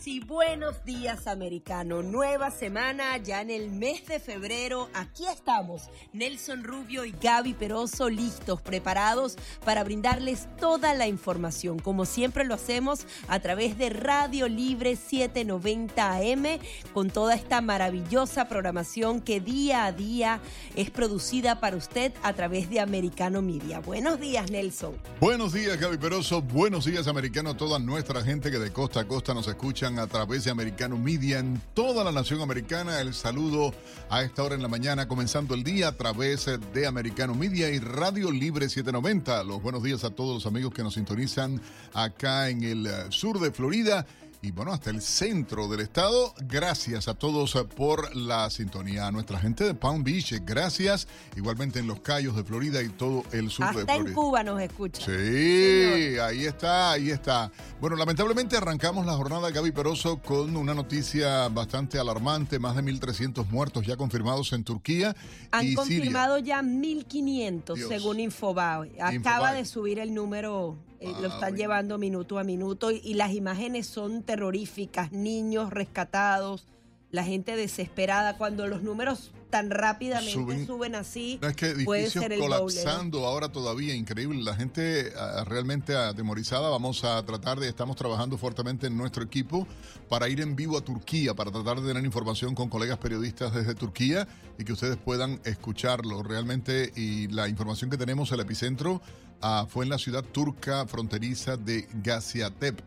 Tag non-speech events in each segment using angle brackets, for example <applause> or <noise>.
Casi buenos días americano, nueva semana ya en el mes de febrero, aquí estamos, Nelson Rubio y Gaby Peroso listos, preparados para brindarles toda la información, como siempre lo hacemos a través de Radio Libre 790 AM, con toda esta maravillosa programación que día a día es producida para usted a través de Americano Media. Buenos días Nelson. Buenos días Gaby Peroso, buenos días americano, toda nuestra gente que de costa a costa nos escucha a través de Americano Media en toda la nación americana. El saludo a esta hora en la mañana, comenzando el día a través de Americano Media y Radio Libre 790. Los buenos días a todos los amigos que nos sintonizan acá en el sur de Florida y bueno, hasta el centro del estado. Gracias a todos eh, por la sintonía. A nuestra gente de Palm Beach, gracias. Igualmente en los Cayos de Florida y todo el sur de Florida. Hasta en Cuba nos escucha. Sí, ahí está, ahí está. Bueno, lamentablemente arrancamos la jornada Gaby Peroso con una noticia bastante alarmante. Más de 1.300 muertos ya confirmados en Turquía. Han confirmado ya 1.500 según Infobae. Acaba de subir el número eh, lo están llevando minuto a minuto y, las imágenes son terroríficas, niños rescatados, la gente desesperada, cuando los números tan rápidamente suben, así, es que puede ser el colapsando ahora todavía, increíble, la gente ah, realmente atemorizada, vamos a tratar de, estamos trabajando fuertemente en nuestro equipo para ir en vivo a Turquía, para tratar de tener información con colegas periodistas desde Turquía y que ustedes puedan escucharlo realmente. Y la información que tenemos, el epicentro Ah, fue en la ciudad turca fronteriza de Gaziantep.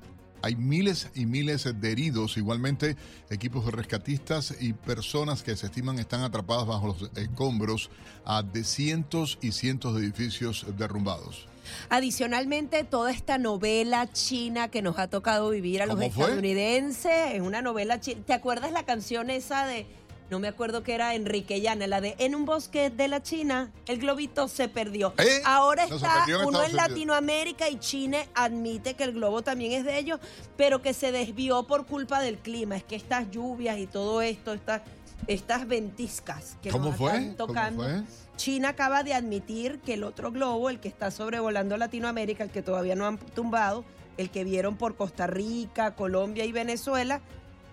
Hay miles y miles de heridos, igualmente equipos de rescatistas y personas que se estiman están atrapadas bajo los escombros de cientos y cientos de edificios derrumbados. Adicionalmente, toda esta novela china que nos ha tocado vivir a los estadounidenses, es una novela china. ¿Te acuerdas la canción esa de no me acuerdo que era Enrique Llana, la de En un bosque de la China, el globito se perdió. ¿Eh? Ahora está uno en Latinoamérica y China admite que el globo también es de ellos, pero que se desvió por culpa del clima. Es que estas lluvias y todo esto, estas, estas ventiscas que nos están tocando. China acaba de admitir que el otro globo, el que está sobrevolando Latinoamérica, el que todavía no han tumbado, el que vieron por Costa Rica, Colombia y Venezuela,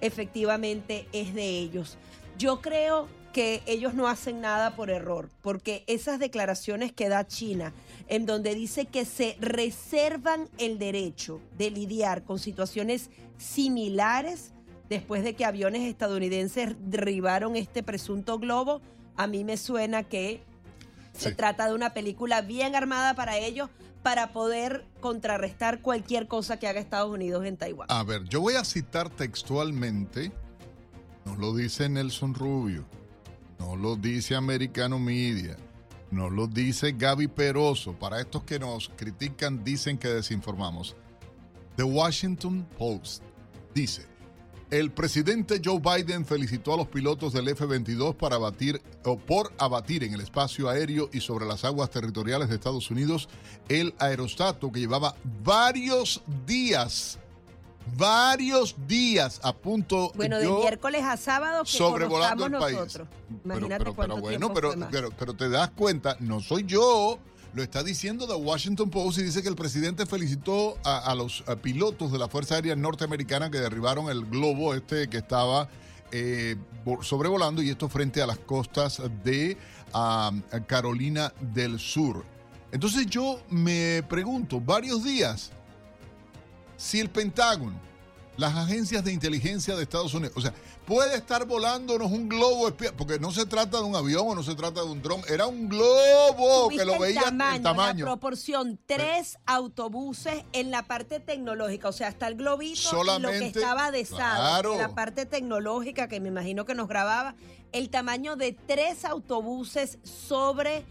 efectivamente es de ellos. Yo creo que ellos no hacen nada por error, porque esas declaraciones que da China, en donde dice que se reservan el derecho de lidiar con situaciones similares después de que aviones estadounidenses derribaron este presunto globo, a mí me suena que se trata de una película bien armada para ellos para poder contrarrestar cualquier cosa que haga Estados Unidos en Taiwán. A ver, yo voy a citar textualmente no lo dice Nelson Rubio, no lo dice Americano Media, no lo dice Gaby Peroso. Para estos que nos critican, dicen que desinformamos. The Washington Post dice, el presidente Joe Biden felicitó a los pilotos del F-22 para abatir o por abatir en el espacio aéreo y sobre las aguas territoriales de Estados Unidos el aerostato que llevaba varios días varios días a punto bueno de miércoles a sábado que sobrevolando el país. imagínate pero, pero, bueno pero, pero, te das cuenta no soy yo lo está diciendo The Washington Post y dice que el presidente felicitó a, los pilotos de la Fuerza Aérea Norteamericana que derribaron el globo este que estaba eh, sobrevolando y esto frente a las costas de Carolina del Sur. Entonces yo me pregunto, varios días, si el Pentágono, las agencias de inteligencia de Estados Unidos, o sea, puede estar volándonos un globo porque no se trata de un avión o no se trata de un dron, era un globo que lo veía el tamaño. La proporción, tres autobuses en la parte tecnológica, o sea, está el globito y lo que estaba de claro. la parte tecnológica que me imagino que nos grababa, el tamaño de tres autobuses sobre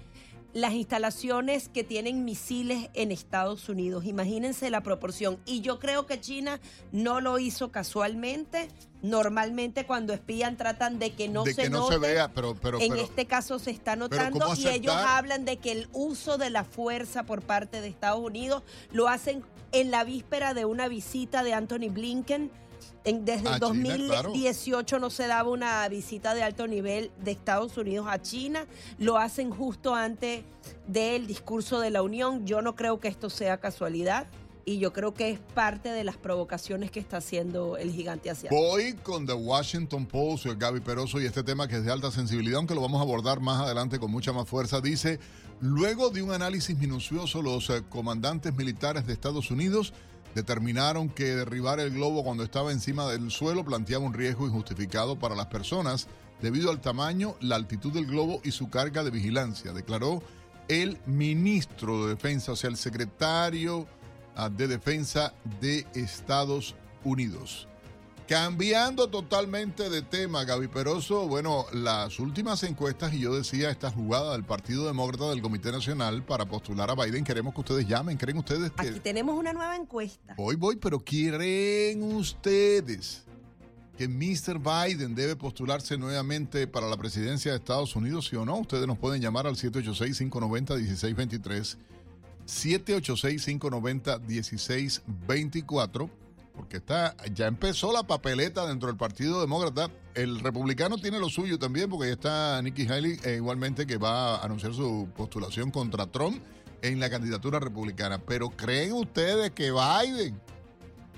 las instalaciones que tienen misiles en Estados Unidos. Imagínense la proporción. Y yo creo que China no lo hizo casualmente. Normalmente cuando espían tratan de que no De se que no note. se vea, pero, pero, en pero- este caso se está notando ¿cómo y ellos hablan de que el uso de la fuerza por parte de Estados Unidos lo hacen en la víspera de una visita de Anthony Blinken. En- desde el China, claro. 2018 no se daba una visita de alto nivel de Estados Unidos a China. Lo hacen justo antes del discurso de la Unión. Yo no creo que esto sea casualidad y yo creo que es parte de las provocaciones que está haciendo el gigante asiático. Voy con The Washington Post, el Gaby Peroso, y este tema que es de alta sensibilidad, aunque lo vamos a abordar más adelante con mucha más fuerza, dice, luego de un análisis minucioso, los eh, comandantes militares de Estados Unidos determinaron que derribar el globo cuando estaba encima del suelo planteaba un riesgo injustificado para las personas debido al tamaño, la altitud del globo y su carga de vigilancia, declaró el ministro de Defensa, o sea, el secretario ah, de Defensa de Estados Unidos. Cambiando totalmente de tema, Gaby Peroso, bueno, las últimas encuestas, y yo decía esta jugada del Partido Demócrata del Comité Nacional para postular a Biden, queremos que ustedes llamen, ¿creen ustedes que... Aquí tenemos una nueva encuesta. Voy, voy, pero ¿creen ustedes que Mr. Biden debe postularse nuevamente para la presidencia de Estados Unidos, sí o no? Ustedes nos pueden llamar al 786-590-1623, 786-590-1624, porque está, ya empezó la papeleta dentro del Partido Demócrata. El republicano tiene lo suyo también, porque ya está Nikki Haley, eh, igualmente que va a anunciar su postulación contra Trump en la candidatura republicana. Pero ¿creen ustedes que Biden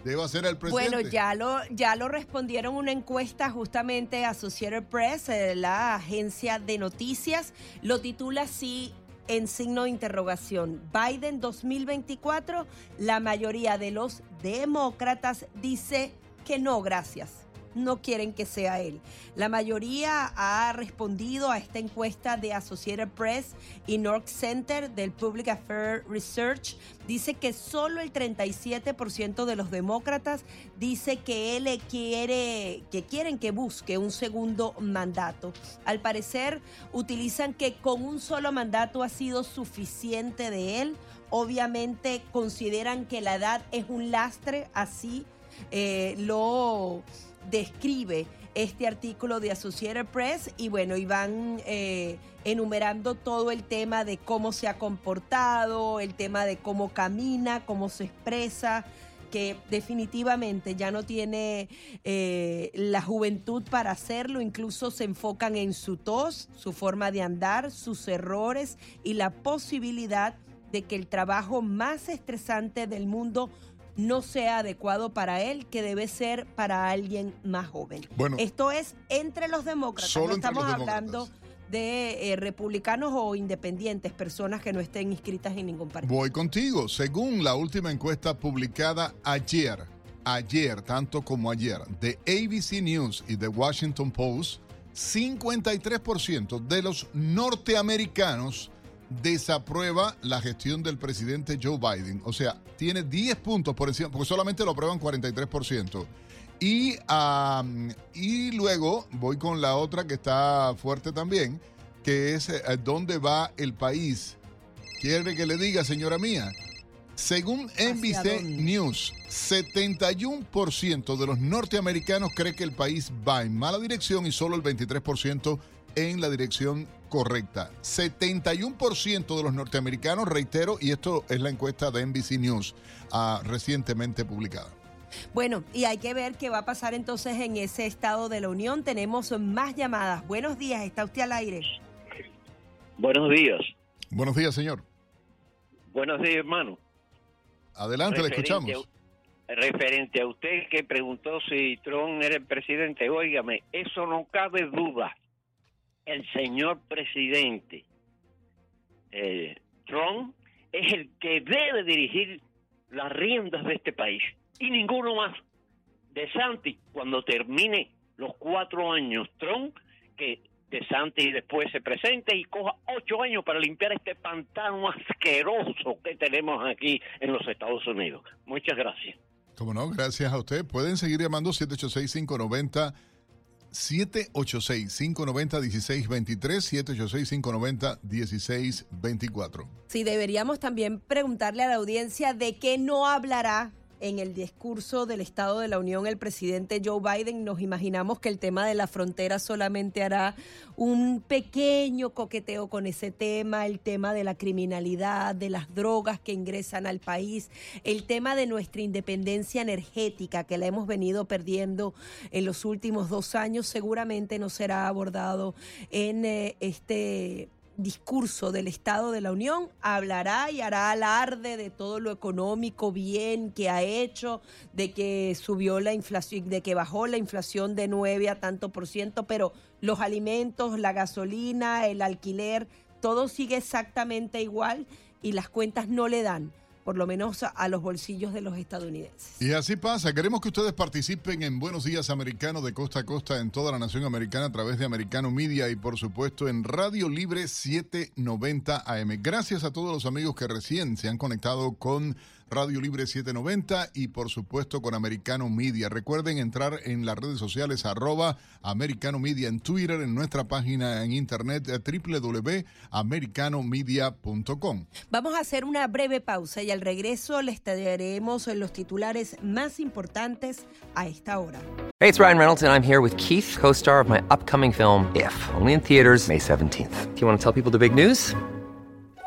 deba ser el presidente? Bueno, ya lo, ya lo respondieron una encuesta justamente Associated Press, eh, la agencia de noticias, lo titula así en signo de interrogación. Biden 2024, la mayoría de los demócratas dice que no, gracias. No quieren que sea él. La mayoría ha respondido a esta encuesta de Associated Press y North Center del Public Affairs Research. Dice que solo el 37% de los demócratas dice que él quiere, que quieren que busque un segundo mandato. Al parecer utilizan que con un solo mandato ha sido suficiente de él. Obviamente consideran que la edad es un lastre, así eh, lo describe este artículo de Associated Press y bueno, y van eh, enumerando todo el tema de cómo se ha comportado, el tema de cómo camina, cómo se expresa, que definitivamente ya no tiene eh, la juventud para hacerlo, incluso se enfocan en su tos, su forma de andar, sus errores y la posibilidad de que el trabajo más estresante del mundo no sea adecuado para él, que debe ser para alguien más joven. Bueno. Esto es entre los demócratas, Solo no entre estamos los hablando de eh, republicanos o independientes, personas que no estén inscritas en ningún partido. Voy contigo. Según la última encuesta publicada ayer, ayer, tanto como ayer, de ABC News y The Washington Post, 53% de los norteamericanos desaprueba la gestión del presidente Joe Biden. O sea, tiene 10 puntos por encima, porque solamente lo aprueban 43%. Y, am, y luego voy con la otra que está fuerte también, que es eh, dónde va el país. ¿Quiere que le diga, señora mía? Según NBC? News, 71% de los norteamericanos cree que el país va en mala dirección y solo el 23% en la dirección correcta. 71% de los norteamericanos, reitero, y esto es la encuesta de NBC News ah, recientemente publicada. Bueno, y hay que ver qué va a pasar entonces en ese estado de la Unión. Tenemos más llamadas. Buenos días, está usted al aire. Buenos días. Buenos días, señor. Buenos días, hermano. Adelante, le escuchamos. referente a usted que preguntó si Trump era el presidente, óigame, eso no cabe duda. El señor presidente eh, Trump es el que debe dirigir las riendas de este país y ninguno más. De Santi, cuando termine los cuatro años Trump, que De Santi después se presente y coja ocho años para limpiar este pantano asqueroso que tenemos aquí en los Estados Unidos. Muchas gracias. Como no, gracias a usted. Pueden seguir llamando 786-590-1623, 786-590-1624. Sí, deberíamos también preguntarle a la audiencia de qué no hablará en el discurso del Estado de la Unión el presidente Joe Biden, nos imaginamos que el tema de la frontera solamente hará un pequeño coqueteo con ese tema, el tema de la criminalidad, de las drogas que ingresan al país, el tema de nuestra independencia energética que la hemos venido perdiendo en los últimos dos años, seguramente no será abordado en eh, este discurso del Estado de la Unión hablará y hará alarde de todo lo económico bien que ha hecho, de que subió la inflación, de que bajó la inflación de 9 a tanto por ciento, pero los alimentos, la gasolina, el alquiler, todo sigue exactamente igual y las cuentas no le dan por lo menos a los bolsillos de los estadounidenses. Y así pasa. Queremos que ustedes participen en Buenos Días Americano de costa a costa en toda la nación americana a través de Americano Media y por supuesto en Radio Libre 790 AM. Gracias a todos los amigos que recién se han conectado con Radio Libre 790 y por supuesto con Americano Media. Recuerden entrar en las redes sociales arroba Americano Media en Twitter, en nuestra página en internet eh, www.americanomedia.com. Vamos a hacer una breve pausa y al regreso les traeremos los titulares más importantes a esta hora. Hey, it's Ryan Reynolds and I'm here with Keith, co-star of my upcoming film If, only in theaters May 17th. Do you want to tell people the big news?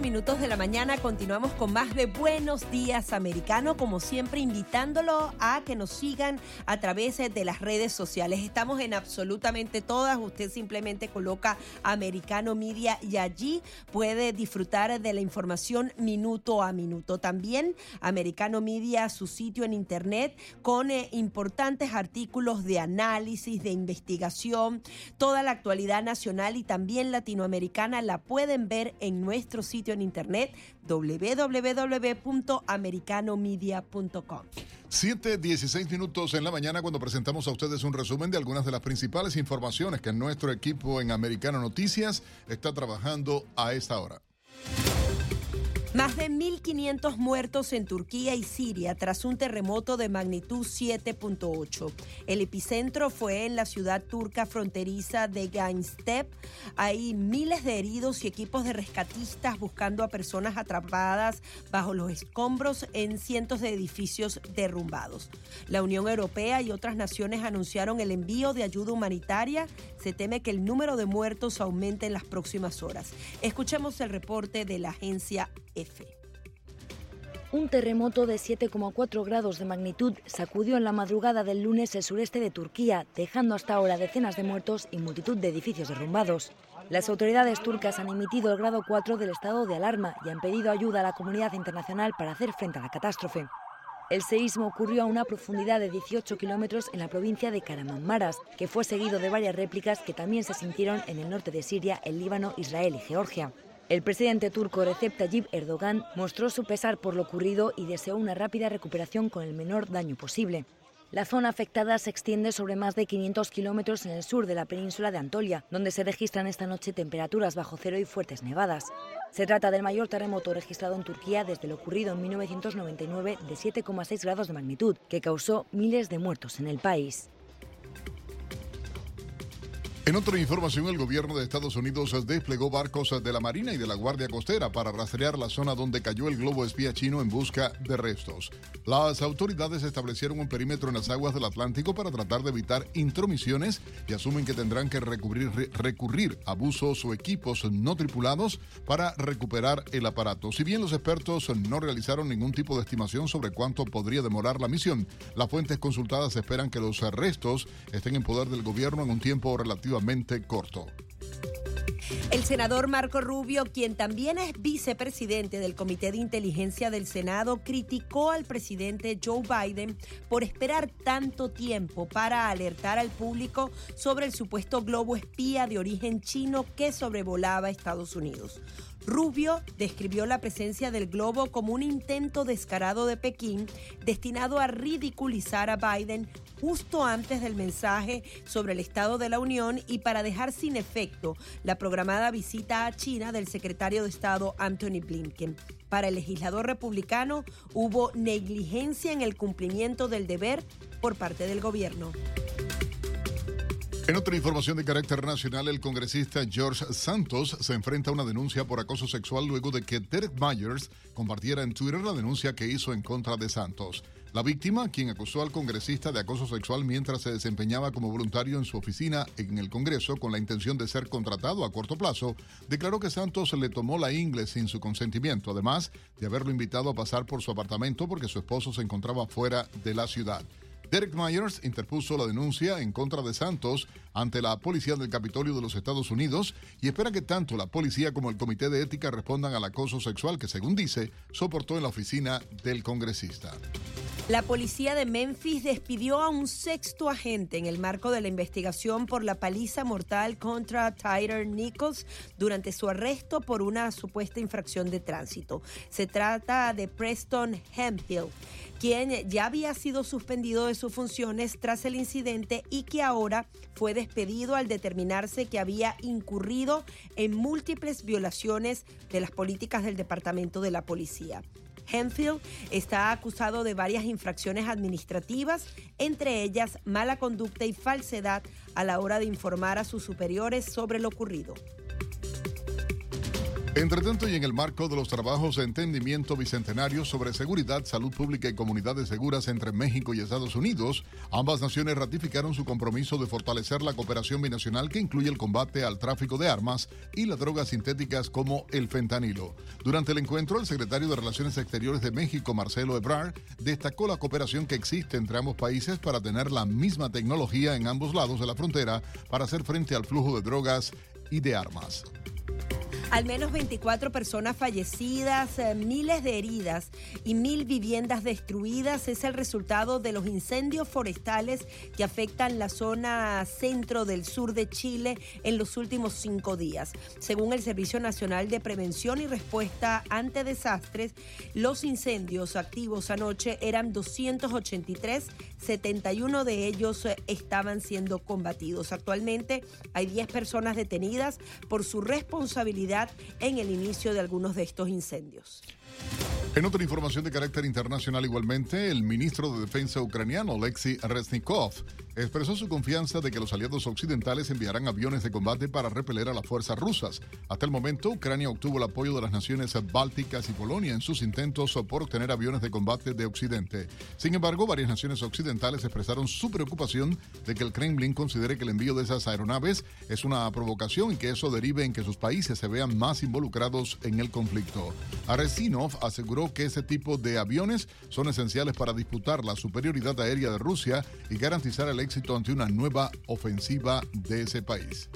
Minutos de la mañana continuamos con más de Buenos Días Americano, como siempre invitándolo a que nos sigan a través de las redes sociales. Estamos en absolutamente todas, usted simplemente coloca Americano Media y allí puede disfrutar de la información minuto a minuto. También Americano Media, su sitio en internet con eh, importantes artículos de análisis, de investigación, toda la actualidad nacional y también latinoamericana la pueden ver en nuestro sitio en internet www.americanomedia.com. 7.16 minutos en la mañana cuando presentamos a ustedes un resumen de algunas de las principales informaciones que nuestro equipo en Americano Noticias está trabajando a esta hora. Más de 1.500 muertos en Turquía y Siria tras un terremoto de magnitud 7.8. El epicentro fue en la ciudad turca fronteriza de Gaziantep. Hay miles de heridos y equipos de rescatistas buscando a personas atrapadas bajo los escombros en cientos de edificios derrumbados. La Unión Europea y otras naciones anunciaron el envío de ayuda humanitaria. Se teme que el número de muertos aumente en las próximas horas. Escuchemos el reporte de la agencia un terremoto de 7,4 grados de magnitud sacudió en la madrugada del lunes el sureste de Turquía, dejando hasta ahora decenas de muertos y multitud de edificios derrumbados. Las autoridades turcas han emitido el grado 4 del estado de alarma y han pedido ayuda a la comunidad internacional para hacer frente a la catástrofe. El seísmo ocurrió a una profundidad de 18 kilómetros en la provincia de Karamanmaras, que fue seguido de varias réplicas que también se sintieron en el norte de Siria, el Líbano, Israel y Georgia. El presidente turco Recep Tayyip Erdogan mostró su pesar por lo ocurrido y deseó una rápida recuperación con el menor daño posible. La zona afectada se extiende sobre más de 500 kilómetros en el sur de la península de Antolia, donde se registran esta noche temperaturas bajo cero y fuertes nevadas. Se trata del mayor terremoto registrado en Turquía desde lo ocurrido en 1999 de 7,6 grados de magnitud, que causó miles de muertos en el país. En otra información, el gobierno de Estados Unidos desplegó barcos de la Marina y de la Guardia Costera para rastrear la zona donde cayó el globo espía chino en busca de restos. Las autoridades establecieron un perímetro en las aguas del Atlántico para tratar de evitar intromisiones y asumen que tendrán que recurrir, recurrir a buzos o equipos no tripulados para recuperar el aparato. Si bien los expertos no realizaron ningún tipo de estimación sobre cuánto podría demorar la misión, las fuentes consultadas esperan que los restos estén en poder del gobierno en un tiempo relativo corto. El senador Marco Rubio, quien también es vicepresidente del Comité de Inteligencia del Senado, criticó al presidente Joe Biden por esperar tanto tiempo para alertar al público sobre el supuesto globo espía de origen chino que sobrevolaba Estados Unidos. Rubio describió la presencia del globo como un intento descarado de Pekín destinado a ridiculizar a Biden justo antes del mensaje sobre el Estado de la Unión y para dejar sin efecto la programada visita a China del secretario de Estado Anthony Blinken. Para el legislador republicano hubo negligencia en el cumplimiento del deber por parte del gobierno. En otra información de carácter nacional, el congresista George Santos se enfrenta a una denuncia por acoso sexual luego de que Derek Myers compartiera en Twitter la denuncia que hizo en contra de Santos. La víctima, quien acusó al congresista de acoso sexual mientras se desempeñaba como voluntario en su oficina en el Congreso con la intención de ser contratado a corto plazo, declaró que Santos le tomó la ingle sin su consentimiento, además de haberlo invitado a pasar por su apartamento porque su esposo se encontraba fuera de la ciudad. Derek Myers interpuso la denuncia en contra de Santos ante la Policía del Capitolio de los Estados Unidos y espera que tanto la policía como el Comité de Ética respondan al acoso sexual que, según dice, soportó en la oficina del congresista. La policía de Memphis despidió a un sexto agente en el marco de la investigación por la paliza mortal contra Tyler Nichols durante su arresto por una supuesta infracción de tránsito. Se trata de Preston Hemphill quien ya había sido suspendido de sus funciones tras el incidente y que ahora fue despedido al determinarse que había incurrido en múltiples violaciones de las políticas del Departamento de la Policía. Henfield está acusado de varias infracciones administrativas, entre ellas mala conducta y falsedad a la hora de informar a sus superiores sobre lo ocurrido. Entre tanto, y en el marco de los trabajos de entendimiento bicentenario sobre seguridad, salud pública y comunidades seguras entre México y Estados Unidos, ambas naciones ratificaron su compromiso de fortalecer la cooperación binacional que incluye el combate al tráfico de armas y las drogas sintéticas como el fentanilo. Durante el encuentro, el secretario de Relaciones Exteriores de México, Marcelo Ebrard, destacó la cooperación que existe entre ambos países para tener la misma tecnología en ambos lados de la frontera para hacer frente al flujo de drogas y de armas. Al menos 24 personas fallecidas, eh, miles de heridas y mil viviendas destruidas es el resultado de los incendios forestales que afectan la zona centro del sur de Chile en los últimos cinco días. Según el Servicio Nacional de Prevención y Respuesta ante Desastres, los incendios activos anoche eran 283, 71 de ellos eh, estaban siendo combatidos. Actualmente hay 10 personas detenidas por su responsabilidad en el inicio de algunos de estos incendios. En otra información de carácter internacional igualmente, el ministro de Defensa ucraniano, Alexei Reznikov, expresó su confianza de que los aliados occidentales enviarán aviones de combate para repeler a las fuerzas rusas. Hasta el momento, Ucrania obtuvo el apoyo de las naciones bálticas y Polonia en sus intentos por obtener aviones de combate de Occidente. Sin embargo, varias naciones occidentales expresaron su preocupación de que el Kremlin considere que el envío de esas aeronaves es una provocación y que eso derive en que sus países se vean más involucrados en el conflicto. Aresinov aseguró que ese tipo de aviones son esenciales para disputar la superioridad aérea de Rusia y garantizar el éxito ante una nueva ofensiva de ese país.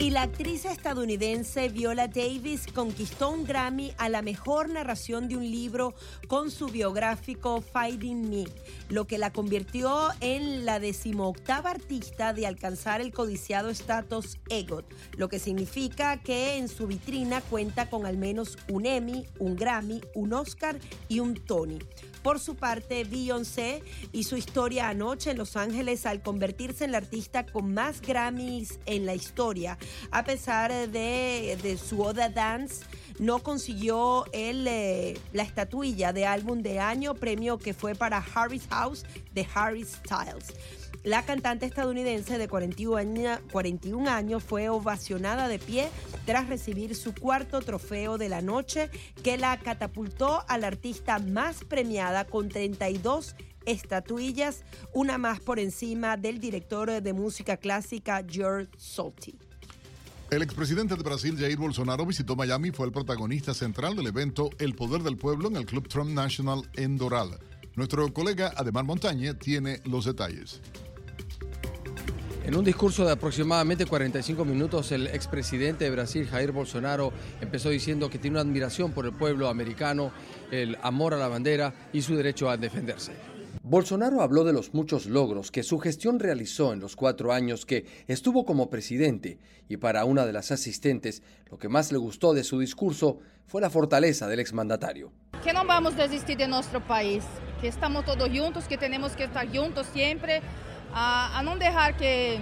Y la actriz estadounidense Viola Davis conquistó un Grammy a la mejor narración de un libro con su biográfico Fighting Me, lo que la convirtió en la decimoctava artista de alcanzar el codiciado estatus EGOT, lo que significa que en su vitrina cuenta con al menos un Emmy, un Grammy, un Oscar y un Tony. Por su parte, Beyoncé su historia anoche en Los Ángeles al convertirse en la artista con más Grammys en la historia, a pesar de, su Oda Dance no consiguió eh, la estatuilla de álbum de año, premio que fue para Harry's House de Harry Styles. La cantante estadounidense de 41 años, fue ovacionada de pie tras recibir su cuarto trofeo de la noche que la catapultó a la artista más premiada con 32 estatuillas, una más por encima del director de música clásica George Solti. El expresidente de Brasil, Jair Bolsonaro, visitó Miami y fue el protagonista central del evento El Poder del Pueblo en el Club Trump National en Doral. Nuestro colega Ademar Montañe tiene los detalles. En un discurso de aproximadamente 45 minutos, el expresidente de Brasil, Jair Bolsonaro, empezó diciendo que tiene una admiración por el pueblo americano, el amor a la bandera y su derecho a defenderse. Bolsonaro habló de los muchos logros que su gestión realizó en los cuatro años que estuvo como presidente y para una de las asistentes lo que más le gustó de su discurso fue la fortaleza del exmandatario. Que no vamos a desistir de nuestro país, que estamos todos juntos, que tenemos que estar juntos siempre, a, a no dejar que,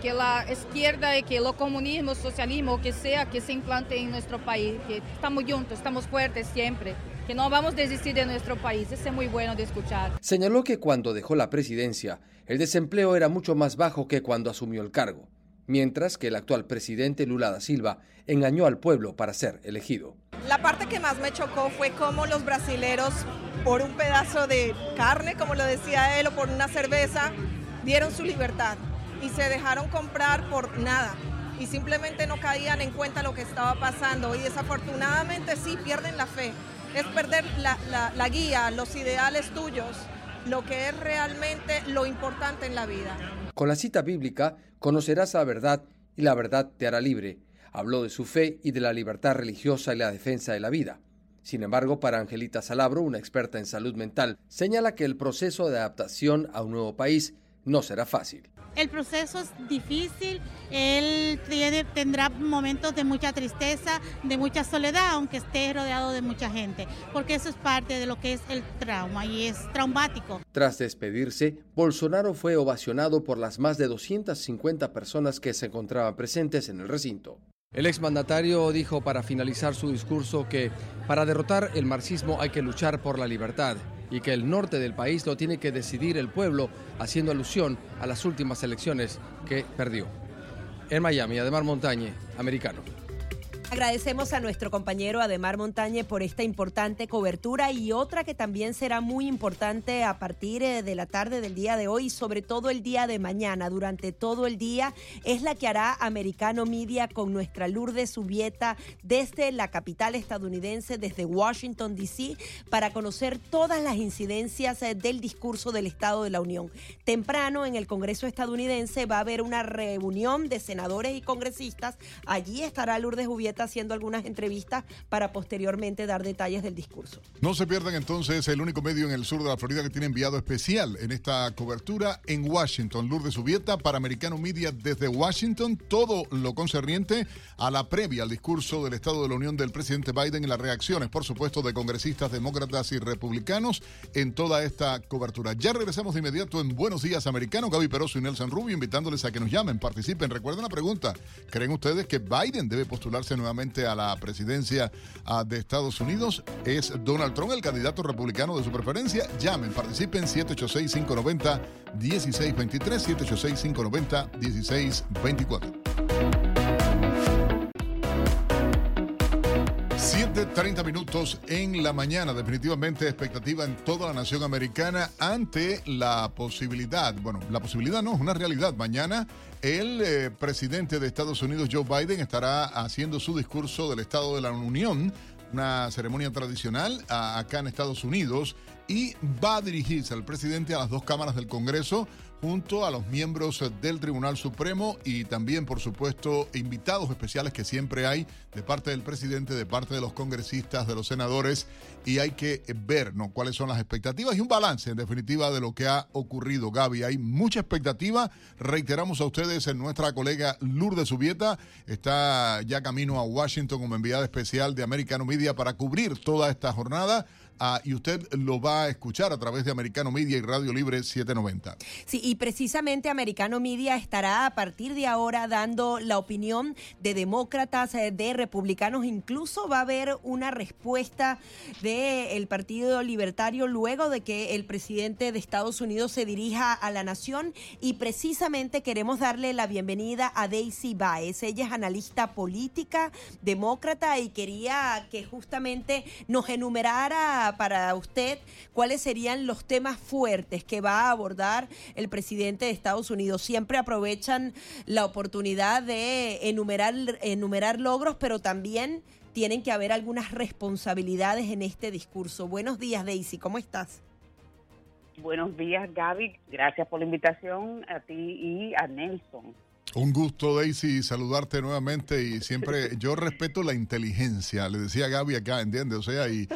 que la izquierda y que el comunismo, el socialismo, que sea, que se implante en nuestro país, que estamos juntos, estamos fuertes siempre que no vamos a desistir de nuestro país. Eso es muy bueno de escuchar. Señaló que cuando dejó la presidencia, el desempleo era mucho más bajo que cuando asumió el cargo, mientras que el actual presidente Lula da Silva engañó al pueblo para ser elegido. La parte que más me chocó fue cómo los brasileros, por un pedazo de carne, como lo decía él, o por una cerveza, dieron su libertad y se dejaron comprar por nada y simplemente no caían en cuenta lo que estaba pasando y desafortunadamente sí pierden la fe es perder la, guía, los ideales tuyos, lo que es realmente lo importante en la vida. Con la cita bíblica conocerás la verdad y la verdad te hará libre. Habló de su fe y de la libertad religiosa y la defensa de la vida. Sin embargo, para Angelita Salabro, una experta en salud mental, señala que el proceso de adaptación a un nuevo país no será fácil. El proceso es difícil, él tiene, tendrá momentos de mucha tristeza, de mucha soledad, aunque esté rodeado de mucha gente, porque eso es parte de lo que es el trauma y es traumático. Tras despedirse, Bolsonaro fue ovacionado por las más de 250 personas que se encontraban presentes en el recinto. El exmandatario dijo para finalizar su discurso que para derrotar el marxismo hay que luchar por la libertad y que el norte del país lo tiene que decidir el pueblo, haciendo alusión a las últimas elecciones que perdió. En Miami, Ademar Montañe, americano. Agradecemos a nuestro compañero Ademar Montañe por esta importante cobertura y otra que también será muy importante a partir eh, de la tarde del día de hoy y sobre todo el día de mañana, durante todo el día, es la que hará Americano Media con nuestra Lourdes Subieta desde la capital estadounidense, desde Washington, D.C., para conocer todas las incidencias eh, del discurso del Estado de la Unión. Temprano en el Congreso estadounidense va a haber una reunión de senadores y congresistas. Allí estará Lourdes Subieta haciendo algunas entrevistas para posteriormente dar detalles del discurso. No se pierdan entonces el único medio en el sur de la Florida que tiene enviado especial en esta cobertura en Washington. Lourdes Subieta para Americano Media desde Washington. Todo lo concerniente a la previa al discurso del Estado de la Unión del presidente Biden y las reacciones, por supuesto, de congresistas demócratas y republicanos en toda esta cobertura. Ya regresamos de inmediato en Buenos Días Americano. Gaby Peroso y Nelson Rubio invitándoles a que nos llamen, participen. Recuerden la pregunta. ¿Creen ustedes que Biden debe postularse nuevamente a la presidencia ah, de Estados Unidos. Es Donald Trump el candidato republicano de su preferencia. Llamen, participen 786-590-1623, 786-590-1624. 7.30 minutos en la mañana. Definitivamente expectativa en toda la nación americana ante la posibilidad, bueno, la posibilidad no, es una realidad. Mañana el eh, presidente de Estados Unidos, Joe Biden, estará haciendo su discurso del Estado de la Unión, una ceremonia tradicional acá en Estados Unidos, y va a dirigirse al presidente a las dos cámaras del Congreso junto a los miembros del Tribunal Supremo y también, por supuesto, invitados especiales que siempre hay de parte del presidente, de parte de los congresistas, de los senadores, y hay que ver ¿no? cuáles son las expectativas y un balance, en definitiva, de lo que ha ocurrido. Gaby, hay mucha expectativa. Reiteramos a ustedes, en nuestra colega Lourdes Subieta está ya camino a Washington como enviada especial de Americano Media para cubrir toda esta jornada. Ah, y usted lo va a escuchar a través de Americano Media y Radio Libre 790. Sí, y precisamente Americano Media estará a partir de ahora dando la opinión de demócratas, eh, de republicanos, incluso va a haber una respuesta del Partido Libertario luego de que el presidente de Estados Unidos se dirija a la nación y precisamente queremos darle la bienvenida a Daisy Baez. Ella es analista política, demócrata y quería que justamente nos enumerara para usted cuáles serían los temas fuertes que va a abordar el presidente de Estados Unidos. Siempre aprovechan la oportunidad de enumerar, enumerar logros, pero también tienen que haber algunas responsabilidades en este discurso. Buenos días, Daisy, ¿cómo estás? Buenos días, Gaby. Gracias por la invitación a ti y a Nelson. Un gusto, Daisy, saludarte nuevamente y siempre <laughs> yo respeto la inteligencia, le decía a Gaby acá, ¿entiendes? O sea, y,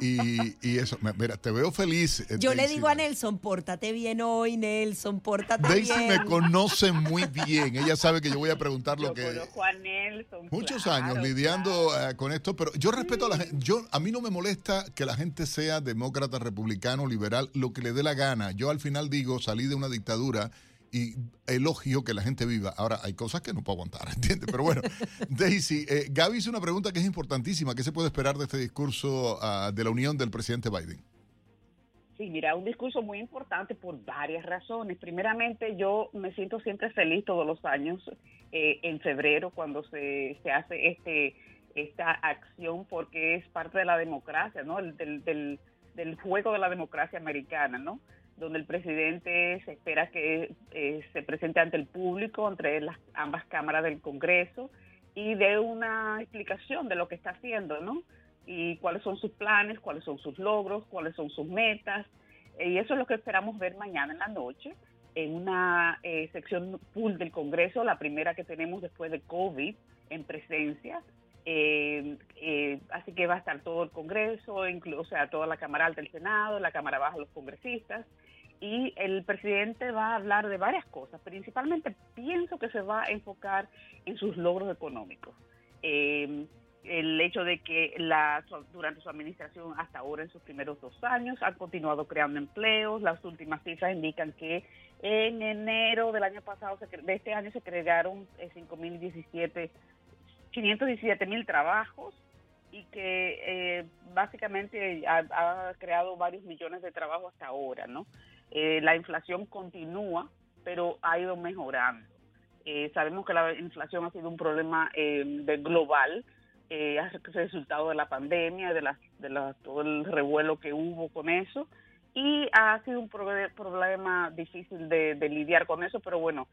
y, y eso, mira, te veo feliz. eh, Yo le digo a Nelson, pórtate bien hoy, Nelson, pórtate Daisy bien. me conoce muy bien, ella sabe que yo voy a preguntar lo Yo que... conozco a Nelson. Muchos claro, años lidiando eh, con esto, pero yo respeto a la gente. Yo, a mí no me molesta que la gente sea demócrata, republicano, liberal, lo que le dé la gana. Yo al final digo, salí de una dictadura y elogio que la gente viva. Ahora, hay cosas que no puedo aguantar, <laughs> ¿entiendes? Pero bueno, Daisy, eh, Gaby hizo una pregunta que es importantísima. ¿Qué se puede esperar de este discurso ah, de la unión del presidente Biden? Sí, mira, un discurso muy importante por varias razones. Primeramente, yo me siento siempre feliz todos los años eh, en febrero cuando se, se hace este esta acción porque es parte de la democracia, ¿no? El- del, del, del juego de la democracia americana, ¿no? Donde el presidente se espera que eh, se presente ante el público, entre las ambas cámaras del Congreso y dé una explicación de lo que está haciendo, ¿no? y cuáles son sus planes, cuáles son sus logros, cuáles son sus metas. Eh, Y eso es lo que esperamos ver mañana en la noche en una eh, sección pool del Congreso, la primera que tenemos después de COVID en presencia. Eh, eh, así que va a estar todo el Congreso, inclu- o sea, toda la Cámara Alta del Senado, la Cámara Baja los congresistas. Y el presidente va a hablar de varias cosas. Principalmente pienso que se va a enfocar en sus logros económicos. Eh, el hecho de que la, durante su administración hasta ahora en sus primeros dos años han continuado creando empleos. Las últimas cifras indican que en enero del año pasado, de este año, se crearon eh, 5.017, 517 mil trabajos y que eh, básicamente ha, ha creado varios millones de trabajos hasta ahora, ¿no? Eh, la inflación continúa, pero ha ido mejorando. Eh, sabemos que la inflación ha sido un problema eh, de global, eh, es resultado de la pandemia, de, la, de la- todo el revuelo que hubo con eso, y ha sido un proble- problema difícil de lidiar con eso, pero bueno,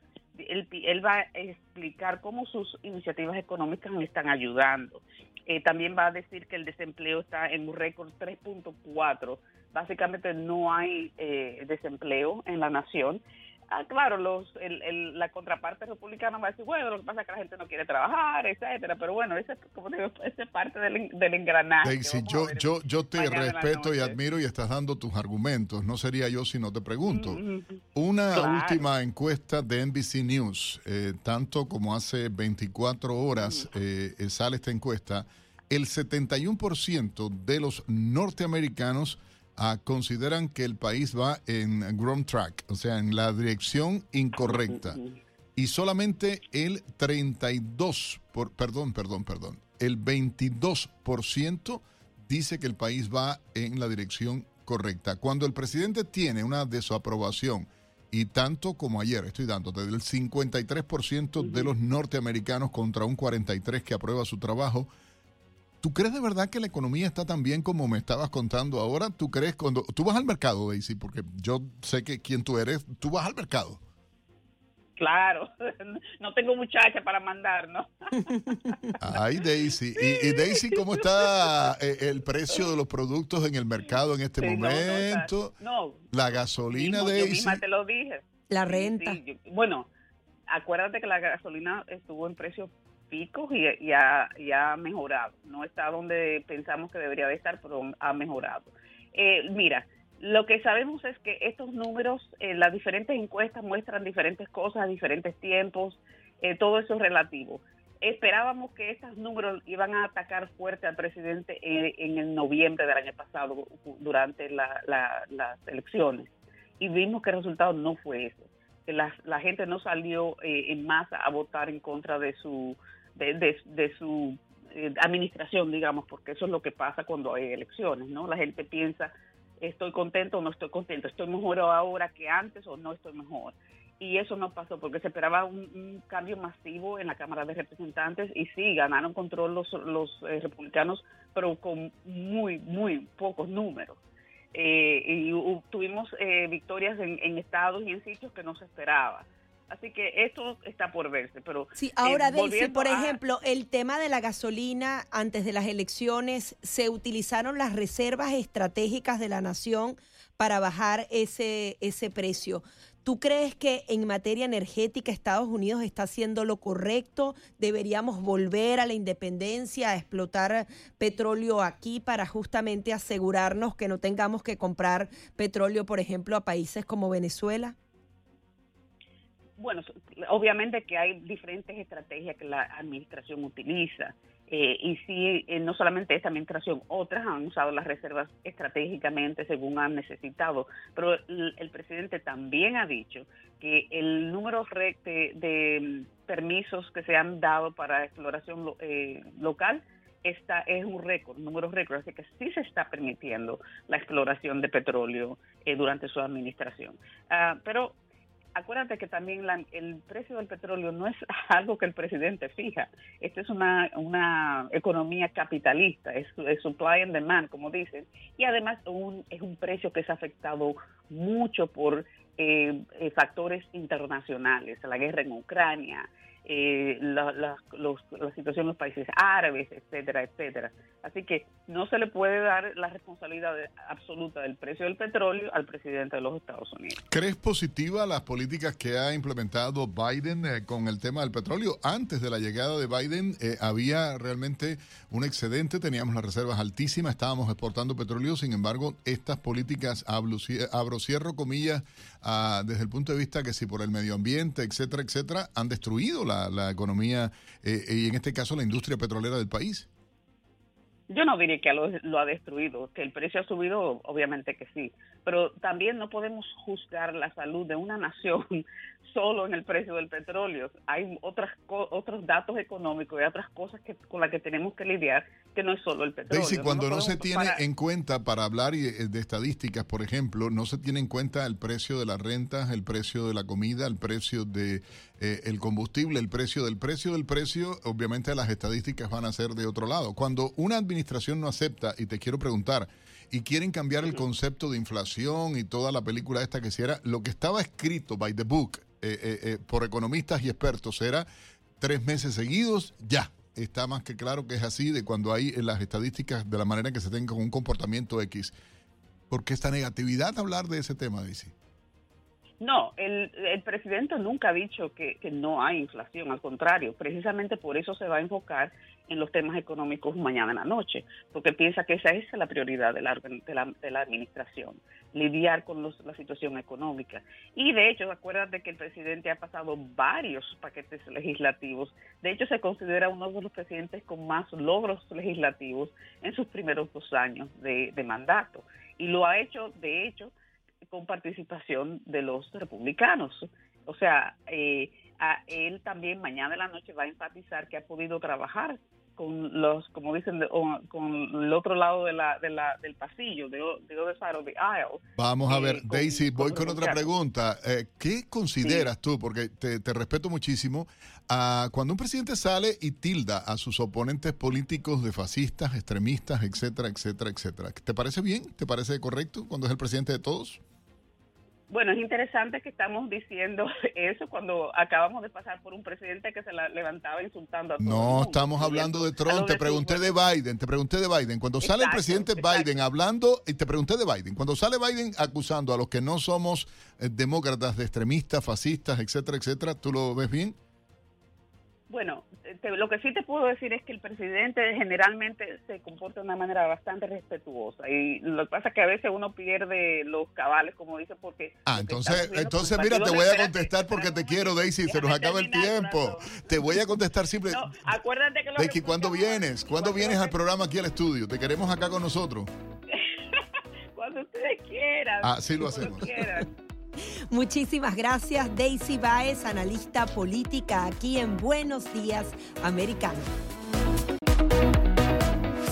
él, él va a explicar cómo sus iniciativas económicas le están ayudando. Eh, también va a decir que el desempleo está en un récord 3.4. Básicamente no hay eh, desempleo en la nación. Ah, claro, los, el, el- la contraparte republicana va a decir, bueno, lo que pasa es que la gente no quiere trabajar, etcétera, pero bueno, ese, como digo, <laughs> ese es parte del, del engranaje. Daisy, yo, yo, yo te respeto y admiro y estás dando tus argumentos. No sería yo si no te pregunto. Mm, Una Claro. última encuesta de NBC News, eh, tanto como hace 24 horas Mm. eh, eh, sale esta encuesta, el 71% de los norteamericanos ah, consideran que el país va en wrong track, o sea, en la dirección incorrecta. Y solamente el 32, por, perdón, perdón, perdón, el 22% dice que el país va en la dirección correcta. Cuando el presidente tiene una desaprobación, y tanto como ayer, estoy dándote, del 53% de los norteamericanos contra un 43% que aprueba su trabajo, ¿tú crees de verdad que la economía está tan bien como me estabas contando ahora? ¿Tú crees cuando tú vas al mercado, Daisy? Porque yo sé que quién tú eres, tú vas al mercado. Claro, <laughs> no tengo muchacha para mandar, ¿no? Ay, Daisy. <laughs> Y, y Daisy, ¿cómo está eh, el precio de los productos en el mercado en este Sí, no, no, momento? no, La gasolina, mismo, yo Daisy. misma te lo dije. La renta. sí, yo- bueno, acuérdate que la gasolina estuvo en precios picos y, y ha, ha mejorado. No está donde pensamos que debería de estar, pero ha mejorado. Eh, mira, lo que sabemos es que estos números, eh, las diferentes encuestas muestran diferentes cosas diferentes tiempos, eh, todo eso es relativo. Esperábamos que estos números iban a atacar fuerte al presidente en, en el noviembre del año pasado, durante la- la- las elecciones y vimos que el resultado no fue eso. Que la, la gente no salió eh, en masa a votar en contra de su de, de- su eh, administración, digamos, porque eso es lo que pasa cuando hay elecciones, ¿no? La gente piensa, estoy contento o no estoy contento, estoy mejor ahora que antes o no estoy mejor. Y eso no pasó porque se esperaba un, cambio masivo en la Cámara de Representantes y sí, ganaron control los, los eh, republicanos, pero con muy, muy pocos números eh, y tuvimos eh, victorias en, en estados y en sitios que no se esperaba. Así que esto está por verse. Pero Sí, eh, ahora, volviendo por a- ejemplo, el tema de la gasolina antes de las elecciones, se utilizaron las reservas estratégicas de la nación para bajar ese, ese precio. ¿Tú crees que en materia energética Estados Unidos está haciendo lo correcto? ¿Deberíamos volver a la independencia, a explotar petróleo aquí para justamente asegurarnos que no tengamos que comprar petróleo, por ejemplo, a países como Venezuela? Bueno, obviamente que hay diferentes estrategias que la administración utiliza. eh, y sí, eh, no solamente esta administración, otras han usado las reservas estratégicamente según han necesitado. Pero el, el presidente también ha dicho que el número de, mm, permisos que se han dado para exploración lo- eh, local esta es un récord, un número récord, así que sí se está permitiendo la exploración de petróleo eh, durante su administración. Ah, pero acuérdate que también la- el precio del petróleo no es <laughs> algo que el presidente fija. Esta es una, una economía capitalista, es, es supply and demand, como dicen, y además un- es un precio que es afectado mucho por eh, eh, factores internacionales, la guerra en Ucrania, eh, la, la- los- la situación en los países árabes, etcétera, etcétera. Así que no se le puede dar la responsabilidad absoluta del precio del petróleo al presidente de los Estados Unidos. ¿Crees positiva las políticas que ha implementado Biden eh, con el tema del petróleo? Antes de la llegada de Biden eh, había realmente un excedente, teníamos las reservas altísimas, estábamos exportando petróleo, sin embargo, estas políticas, abro, abro, cierro comillas, ah, desde el punto de vista que si por el medio ambiente, etcétera, etcétera, han destruido la, la economía eh, y en este caso la industria petrolera del país. Yo no diría que lo, lo ha destruido, que el precio ha subido, obviamente que sí, pero también no podemos juzgar la salud de una nación <laughs> solo en el precio del petróleo. Hay otras otros datos económicos y otras cosas que con las que tenemos que lidiar que no es solo el petróleo. Daisy, cuando no, se tiene en cuenta, para hablar eh, de estadísticas, por ejemplo, no se tiene en cuenta el precio de las rentas, el precio de la comida, el precio de eh, el combustible, el precio del precio del precio, obviamente las estadísticas van a ser de otro lado. Cuando una administración no acepta, y te quiero preguntar, y quieren cambiar el concepto de inflación y toda la película esta que si era, lo que estaba escrito by the book eh, eh, eh, por economistas y expertos era tres meses seguidos, ya. Está más que claro que es así de cuando hay en las estadísticas de la manera que se tenga un comportamiento X. ¿Por qué esta negatividad a hablar de ese tema, Daisy? No, el, el presidente nunca ha dicho que, que no hay inflación, al contrario, precisamente por eso se va a enfocar en los temas económicos mañana en la noche, porque piensa que esa es la prioridad de la, de la, administración, lidiar con los- la situación económica. Y de hecho, acuérdate que el presidente ha pasado varios paquetes legislativos, de hecho se considera uno de los presidentes con más logros legislativos en sus primeros dos años de, de mandato, y lo ha hecho, de hecho, con participación de los republicanos. O sea, eh, a él también mañana en la noche va a enfatizar que ha podido trabajar con los, como dicen, de- con el otro lado de la, de la, del pasillo, de, the other side of the aisle. Vamos a eh, ver, con- Daisy, voy con otra pregunta. Eh, ¿Qué consideras tú? Porque te, te respeto muchísimo. ah, cuando un presidente sale y tilda a sus oponentes políticos de fascistas, extremistas, etcétera, etcétera, etcétera, ¿te parece bien? ¿Te parece correcto cuando es el presidente de todos? Bueno, es interesante que estamos diciendo <laughs> eso cuando acabamos de pasar por un presidente que se la levantaba insultando a todo el No, estamos hablando de Trump, te pregunté de Biden, te pregunté de Biden. Cuando sale el presidente exacto. Biden hablando, y te pregunté de Biden, cuando sale Biden acusando a los que no somos eh, demócratas, de extremistas, fascistas, etcétera, etcétera, ¿tú lo ves bien? Bueno, te- lo que sí te puedo decir es que el presidente generalmente se comporta de una manera bastante respetuosa y lo que pasa es que a veces uno pierde los cabales, como dice, porque... Ah, entonces, entonces el mira, te voy a contestar porque te quiero, <laughs> Daisy, se nos acaba el tiempo. Te voy a contestar simple. No, acuérdate que lo Daisy, ¿cuándo vienes? ¿Cuándo vienes al programa aquí al estudio? Te queremos acá con nosotros. <laughs> cuando ustedes quieran. Ah, sí lo cuando hacemos. <laughs> Muchísimas gracias, Daisy Baez, analista política aquí en Buenos Días, Americano.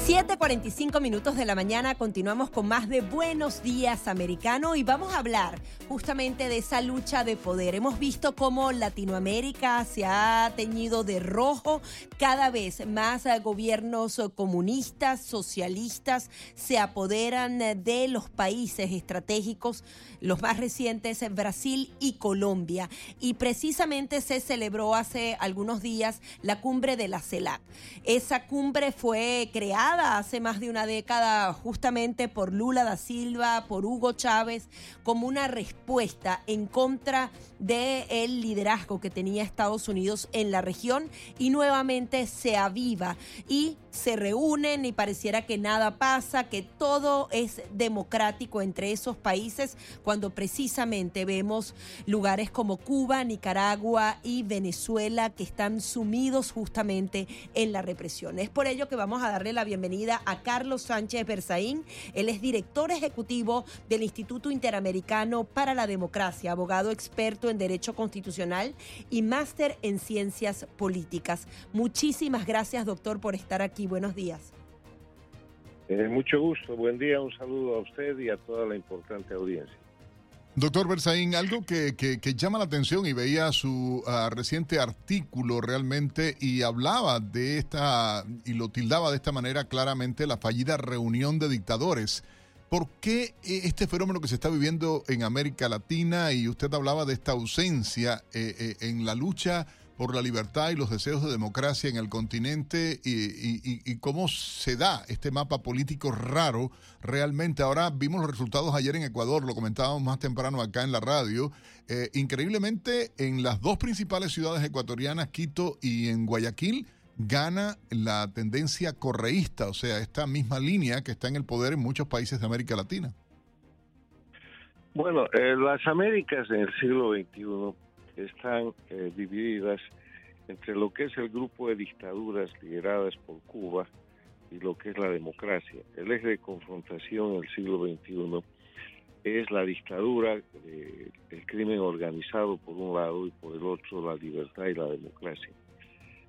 7:45 minutos de la mañana continuamos con más de Buenos Días Americano y vamos a hablar justamente de esa lucha de poder. Hemos visto cómo Latinoamérica se ha teñido de rojo, cada vez más eh, gobiernos comunistas, socialistas se apoderan eh, de los países estratégicos, los más recientes Brasil y Colombia. Y precisamente se celebró hace algunos días la cumbre de la CELAC. Esa cumbre fue creada hace más de una década justamente por Lula da Silva, por Hugo Chávez, como una respuesta en contra del liderazgo que tenía Estados Unidos en la región y nuevamente se aviva. Y se reúnen y pareciera que nada pasa, que todo es democrático entre esos países, cuando precisamente vemos lugares como Cuba, Nicaragua y Venezuela que están sumidos justamente en la represión. Es por ello que vamos a darle la bienvenida a Carlos Sánchez Berzaín. Él es director ejecutivo del Instituto Interamericano para la Democracia, abogado experto en Derecho Constitucional y máster en Ciencias Políticas. Muchísimas gracias, doctor, por estar aquí buenos días. Eh, mucho gusto, buen día, un saludo a usted y a toda la importante audiencia. Doctor Berzaín, algo que, llama la atención y veía su ah, reciente artículo realmente y hablaba de esta, y lo tildaba de esta manera claramente, la fallida reunión de dictadores. ¿Por qué eh, este fenómeno que se está viviendo en América Latina y usted hablaba de esta ausencia eh, en la lucha por la libertad y los deseos de democracia en el continente y, cómo se da este mapa político raro realmente. Ahora vimos los resultados ayer en Ecuador, lo comentábamos más temprano acá en la radio. Eh, increíblemente, en las dos principales ciudades ecuatorianas, Quito y en Guayaquil, gana la tendencia correísta, o sea, esta misma línea que está en el poder en muchos países de América Latina. Bueno, eh, las Américas en el siglo XXI están eh, divididas entre lo que es el grupo de dictaduras lideradas por Cuba y lo que es la democracia. El eje de confrontación en el siglo XXI es la dictadura, eh, el crimen organizado por un lado y por el otro la libertad y la democracia.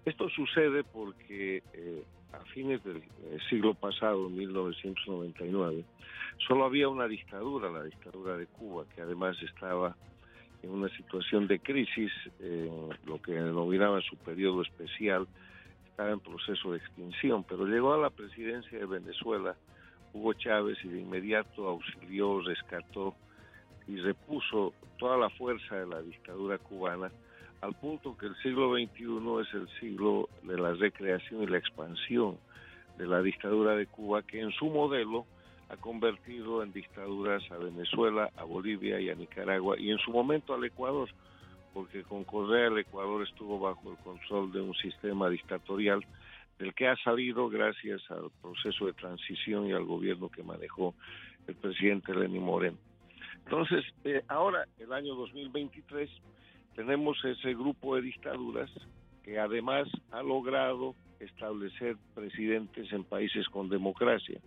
Esto sucede porque eh, a fines del siglo pasado, 1999, solo había una dictadura, la dictadura de Cuba, que además estaba en una situación de crisis, lo que denominaba su periodo especial, estaba en proceso de extinción, pero llegó a la presidencia de Venezuela Hugo Chávez y de inmediato auxilió, rescató y repuso toda la fuerza de la dictadura cubana al punto que el siglo XXI es el siglo de la recreación y la expansión de la dictadura de Cuba, que en su modelo ha convertido en dictaduras a Venezuela, a Bolivia y a Nicaragua y en su momento al Ecuador, porque con Correa el Ecuador estuvo bajo el control de un sistema dictatorial del que ha salido gracias al proceso de transición y al gobierno que manejó el presidente Lenín Moreno. Entonces, eh, ahora, el año 2023, tenemos ese grupo de dictaduras que además ha logrado establecer presidentes en países con democracia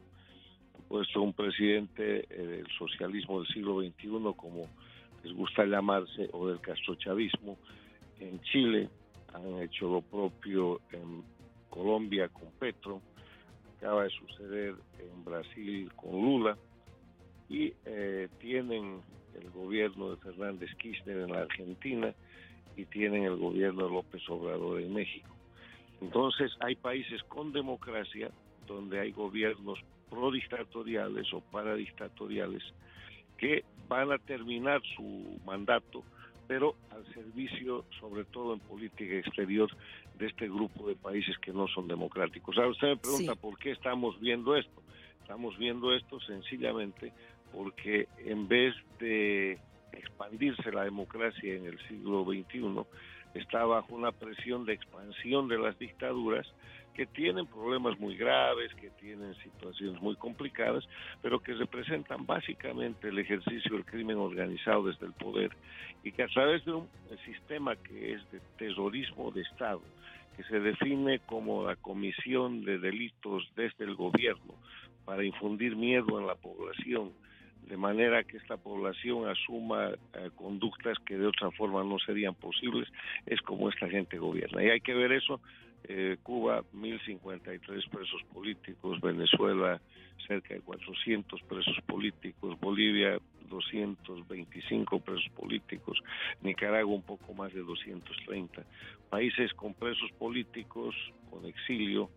puesto un presidente eh, del socialismo del siglo XXI, como les gusta llamarse, o del castrochavismo. En Chile han hecho lo propio en Colombia con Petro, acaba de suceder en Brasil con Lula, y eh, tienen el gobierno de Fernández Kirchner en la Argentina y tienen el gobierno de López Obrador en México. Entonces hay países con democracia donde hay gobiernos prodictatoriales o paradictatoriales que van a terminar su mandato, pero al servicio, sobre todo en política exterior, de este grupo de países que no son democráticos. Ahora usted me pregunta por qué estamos viendo esto. Estamos viendo esto sencillamente porque en vez de expandirse la democracia en el siglo XXI, está bajo una presión de expansión de las dictaduras que tienen problemas muy graves, que tienen situaciones muy complicadas, pero que representan básicamente el ejercicio del crimen organizado desde el poder y que a través de un sistema que es de terrorismo de Estado, que se define como la comisión de delitos desde el gobierno para infundir miedo en la población, de manera que esta población asuma eh, conductas que de otra forma no serían posibles, es como esta gente gobierna. Y hay que ver eso eh, Cuba 1.053 presos políticos, Venezuela cerca de 400 presos políticos, Bolivia 225 presos políticos, Nicaragua un poco más de 230. Países con presos políticos, con exilio,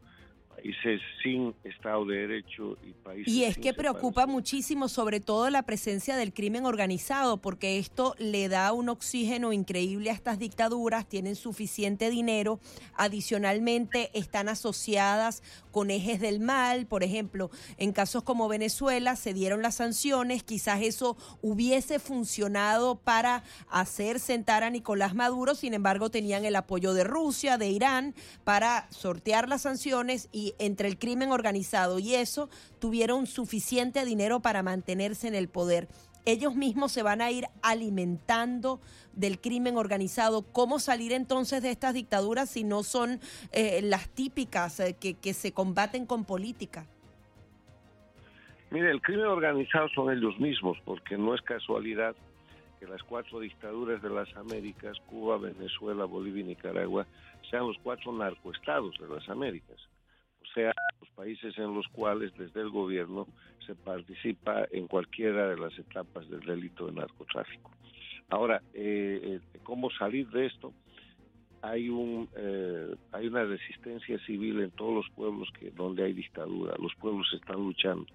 países sin Estado de Derecho y países... Y es que preocupa muchísimo sobre todo la presencia del crimen organizado, porque esto le da un oxígeno increíble a estas dictaduras, tienen suficiente dinero, adicionalmente están asociadas con ejes del mal, por ejemplo, en casos como Venezuela se dieron las sanciones, quizás eso hubiese funcionado para hacer sentar a Nicolás Maduro, sin embargo tenían el apoyo de Rusia, de Irán, para sortear las sanciones y entre el crimen organizado y eso tuvieron suficiente dinero para mantenerse en el poder. Ellos mismos se van a ir alimentando del crimen organizado. ¿Cómo salir entonces de estas dictaduras si no son eh, las típicas eh, que, que se combaten con política? Mire, el crimen organizado son ellos mismos, porque no es casualidad que las cuatro dictaduras de las Américas, Cuba, Venezuela, Bolivia y Nicaragua, sean los cuatro narcoestados de las Américas. Sea, los países en los cuales desde el gobierno se participa en cualquiera de las etapas del delito de narcotráfico. Ahora, eh, eh, ¿cómo salir de esto? Hay un eh, hay una resistencia civil en todos los pueblos que donde hay dictadura. Los pueblos están luchando,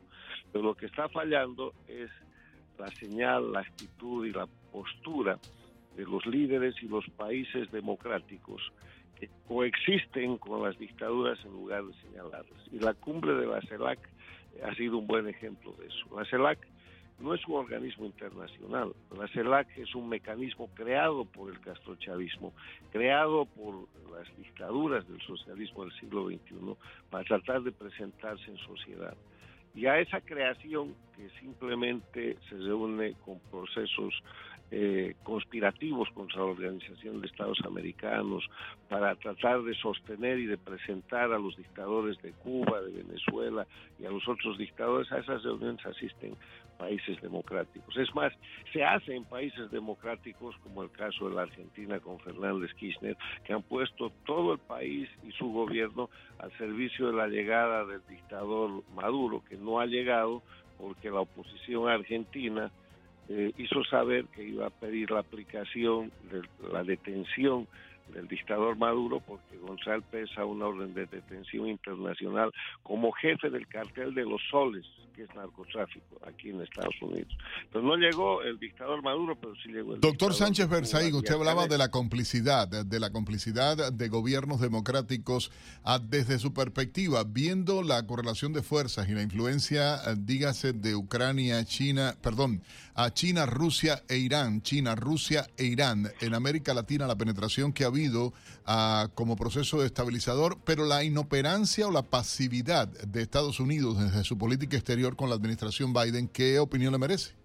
pero lo que está fallando es la señal, la actitud y la postura de los líderes y los países democráticos coexisten con las dictaduras en lugar de señalarlas. Y la cumbre de la CELAC ha sido un buen ejemplo de eso. La CELAC no es un organismo internacional. La CELAC es un mecanismo creado por el castrochavismo, creado por las dictaduras del socialismo del siglo XXI para tratar de presentarse en sociedad. Y a esa creación que simplemente se reúne con procesos eh, conspirativos contra la Organización de Estados Americanos para tratar de sostener y de presentar a los dictadores de Cuba, de Venezuela y a los otros dictadores, a esas reuniones asisten países democráticos. Es más, se hace en países democráticos, como el caso de la Argentina con Fernández Kirchner, que han puesto todo el país y su gobierno al servicio de la llegada del dictador Maduro, que no ha llegado porque la oposición argentina eh, hizo saber que iba a pedir la aplicación de la detención del dictador Maduro porque González pesa una orden de detención internacional como jefe del cartel de los soles, que es narcotráfico aquí en Estados Unidos. Pues no llegó el dictador Maduro, pero sí llegó el Doctor Sánchez Berzaín, usted hablaba de la complicidad, de la complicidad de gobiernos democráticos ah, desde su perspectiva, viendo la correlación de fuerzas y la influencia, ah, dígase, de Ucrania, China, perdón, a China, Rusia e Irán, China, Rusia e Irán en América Latina, la penetración que ha como proceso estabilizador, pero la inoperancia o la pasividad de Estados Unidos desde su política exterior con la administración Biden, ¿qué opinión le merece?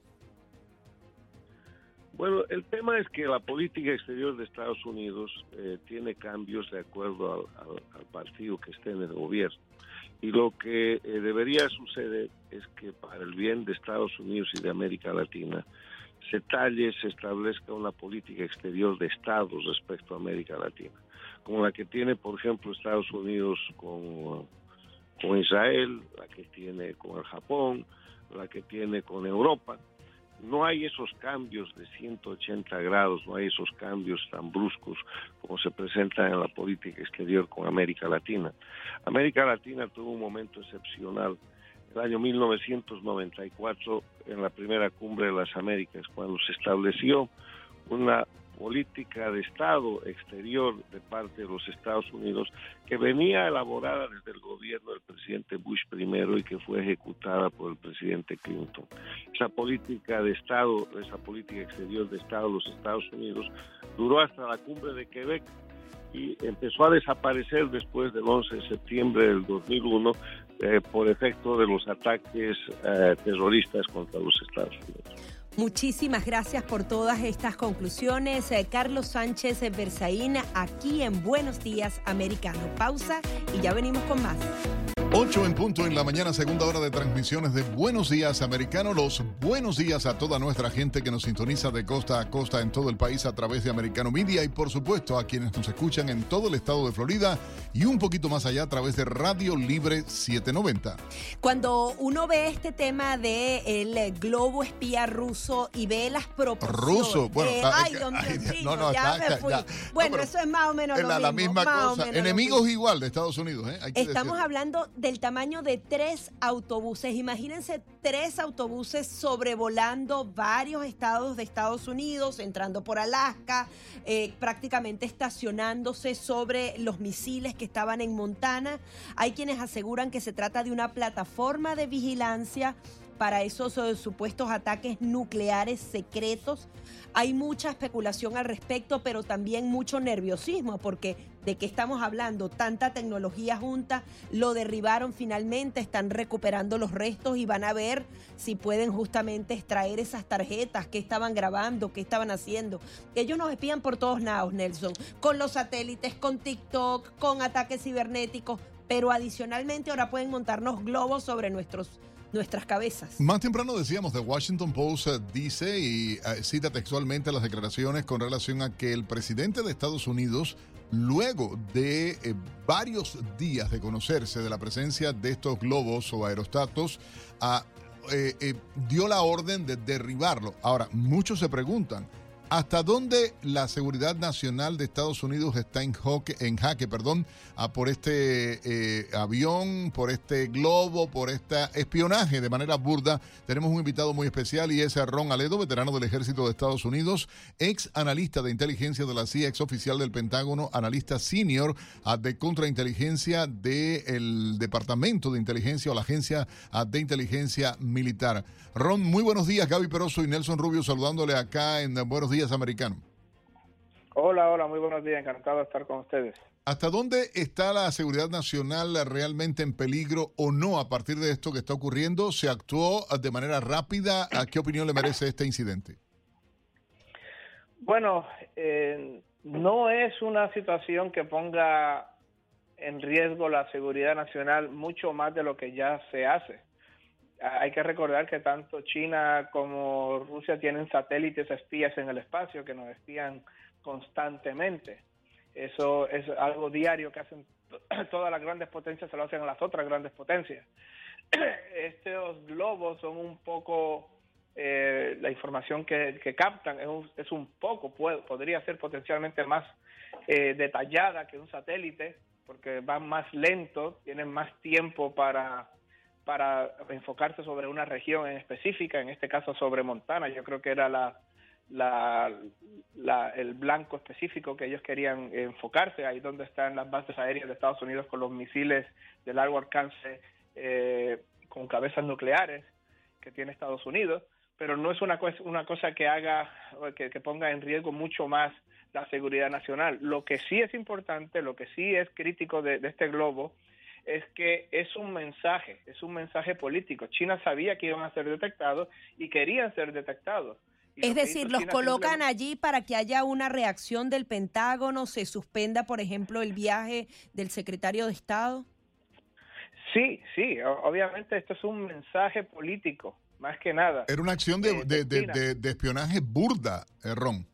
Bueno, el tema es que la política exterior de Estados Unidos eh, tiene cambios de acuerdo al partido que esté en el gobierno. Y lo que eh, debería suceder es que para el bien de Estados Unidos y de América Latina se talle, se establezca una política exterior de Estados respecto a América Latina, como la que tiene, por ejemplo, Estados Unidos con, con Israel, la que tiene con el Japón, la que tiene con Europa no hay esos cambios de 180 grados, no hay esos cambios tan bruscos como se presentan en la política exterior con América Latina. América Latina tuvo un momento excepcional año 1994 en la primera cumbre de las Américas, cuando se estableció una política de Estado exterior de parte de los Estados Unidos que venía elaborada desde el gobierno del presidente Bush primero y que fue ejecutada por el presidente Clinton. Esa política de Estado, esa política exterior de Estado de los Estados Unidos duró hasta la cumbre de Quebec y empezó a desaparecer después del 11 de septiembre del 2001 eh, por efecto de los ataques eh, terroristas contra los Estados Unidos. Muchísimas gracias por todas estas conclusiones. Eh, Carlos Sánchez Berzaín, aquí en Buenos Días Americano. Pausa y ya venimos con más. 8 en punto en la mañana, segunda hora de transmisiones de Buenos Días Americano. Los buenos días a toda nuestra gente que nos sintoniza de costa a costa en todo el país a través de Americano Media y por supuesto a quienes nos escuchan en todo el estado de Florida y un poquito más allá a través de Radio Libre 790. Cuando uno ve este tema de el globo espía ruso y ve las proporciones. Ruso, bueno, eh, ay, mío, ay, sí, no, no, ya está- me fui. ya. Bueno, No, eso es más o menos Es lo la, la mismo, misma más o cosa. Enemigos igual de Estados Unidos, ¿eh? Hay que Estamos hablando del tamaño de tres autobuses. Imagínense tres autobuses sobrevolando varios estados de Estados Unidos, entrando por Alaska, eh, prácticamente estacionándose sobre los misiles que estaban en Montana. Hay quienes aseguran que se trata de una plataforma de vigilancia para esos eh, supuestos ataques nucleares secretos. Hay mucha especulación al respecto, pero también mucho nerviosismo, porque de qué estamos hablando, tanta tecnología junta, lo derribaron finalmente, están recuperando los restos y van a ver si pueden justamente extraer esas tarjetas, qué estaban grabando, qué estaban haciendo. Ellos nos espían por todos lados, Nelson, con los satélites, con TikTok, con ataques cibernéticos, pero adicionalmente ahora pueden montarnos globos sobre nuestros nuestras cabezas. Más temprano decíamos, The Washington Post eh, dice y eh, cita textualmente las declaraciones con relación a que el presidente de Estados Unidos, luego de eh, varios días de conocerse de la presencia de estos globos o aerostatos, ah, dio la orden de derribarlo. Ahora, muchos se preguntan, ¿Hasta dónde la seguridad nacional de Estados Unidos está en, jaque, perdón, por este eh, avión, por este globo, por este espionaje de manera burda? Tenemos un invitado muy especial y es Ron Aledo, veterano del Ejército de Estados Unidos, ex analista de inteligencia de la CIA, ex oficial del Pentágono, analista senior ah, de contrainteligencia del Departamento de Inteligencia o la Agencia ah, de Inteligencia Militar. Ron, muy buenos días. Gaby Peroso y Nelson Rubio saludándole acá en Buenos Días Americano. Hola, hola, muy buenos días, encantado de estar con ustedes. ¿Hasta dónde está la seguridad nacional realmente en peligro o no a partir de esto que está ocurriendo? ¿Se actuó de manera rápida? ¿A qué opinión le merece este incidente? Bueno, eh, no es una situación que ponga en riesgo la seguridad nacional mucho más de lo que ya se hace. Hay que recordar que tanto China como Rusia tienen satélites espías en el espacio que nos espían constantemente. Eso es algo diario que hacen <clears throat> todas las grandes potencias, se lo hacen a las otras grandes potencias. <clears throat> Estos globos son un poco, eh, la información que, que captan es un, es un poco, puede- podría ser potencialmente más eh, detallada que un satélite, porque van más lento, tienen más tiempo para, para enfocarse sobre una región en específica, en este caso sobre Montana. Yo creo que era la, el blanco específico que ellos querían enfocarse, ahí donde están las bases aéreas de Estados Unidos con los misiles de largo alcance eh, con cabezas nucleares que tiene Estados Unidos, pero no es una, cosa- una cosa que haga, que, ponga en riesgo mucho más la seguridad nacional. Lo que sí es importante, lo que sí es crítico de este globo, es que es un mensaje, es un mensaje político. China sabía que iban a ser detectados y querían ser detectados. Y Es lo decir, los China colocan simplemente- allí para que haya una reacción del Pentágono, se suspenda, por ejemplo, el viaje del secretario de Estado. Sí, sí, obviamente esto es un mensaje político, más que nada. Era una acción de, Eh, de- de- de- de espionaje burda, eh, Ron.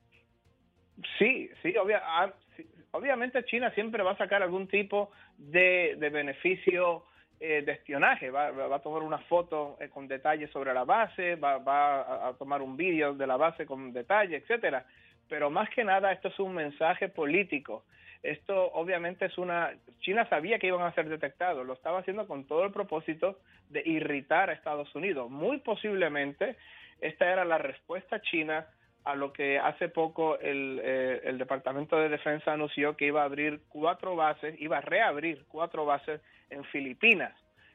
Sí, sí, obvia- ah, sí, obviamente China siempre va a sacar algún tipo de, de beneficio eh, de espionaje. Va, va- a tomar una foto eh, con detalles sobre la base, va, va a, a tomar un vídeo de la base con detalle, etcétera. Pero más que nada esto es un mensaje político. Esto obviamente es una... China sabía que iban a ser detectados, lo estaba haciendo con todo el propósito de irritar a Estados Unidos. Muy posiblemente esta era la respuesta china a lo que hace poco el, eh, el Departamento de Defensa anunció que iba a abrir cuatro bases, iba a reabrir cuatro bases en Filipinas.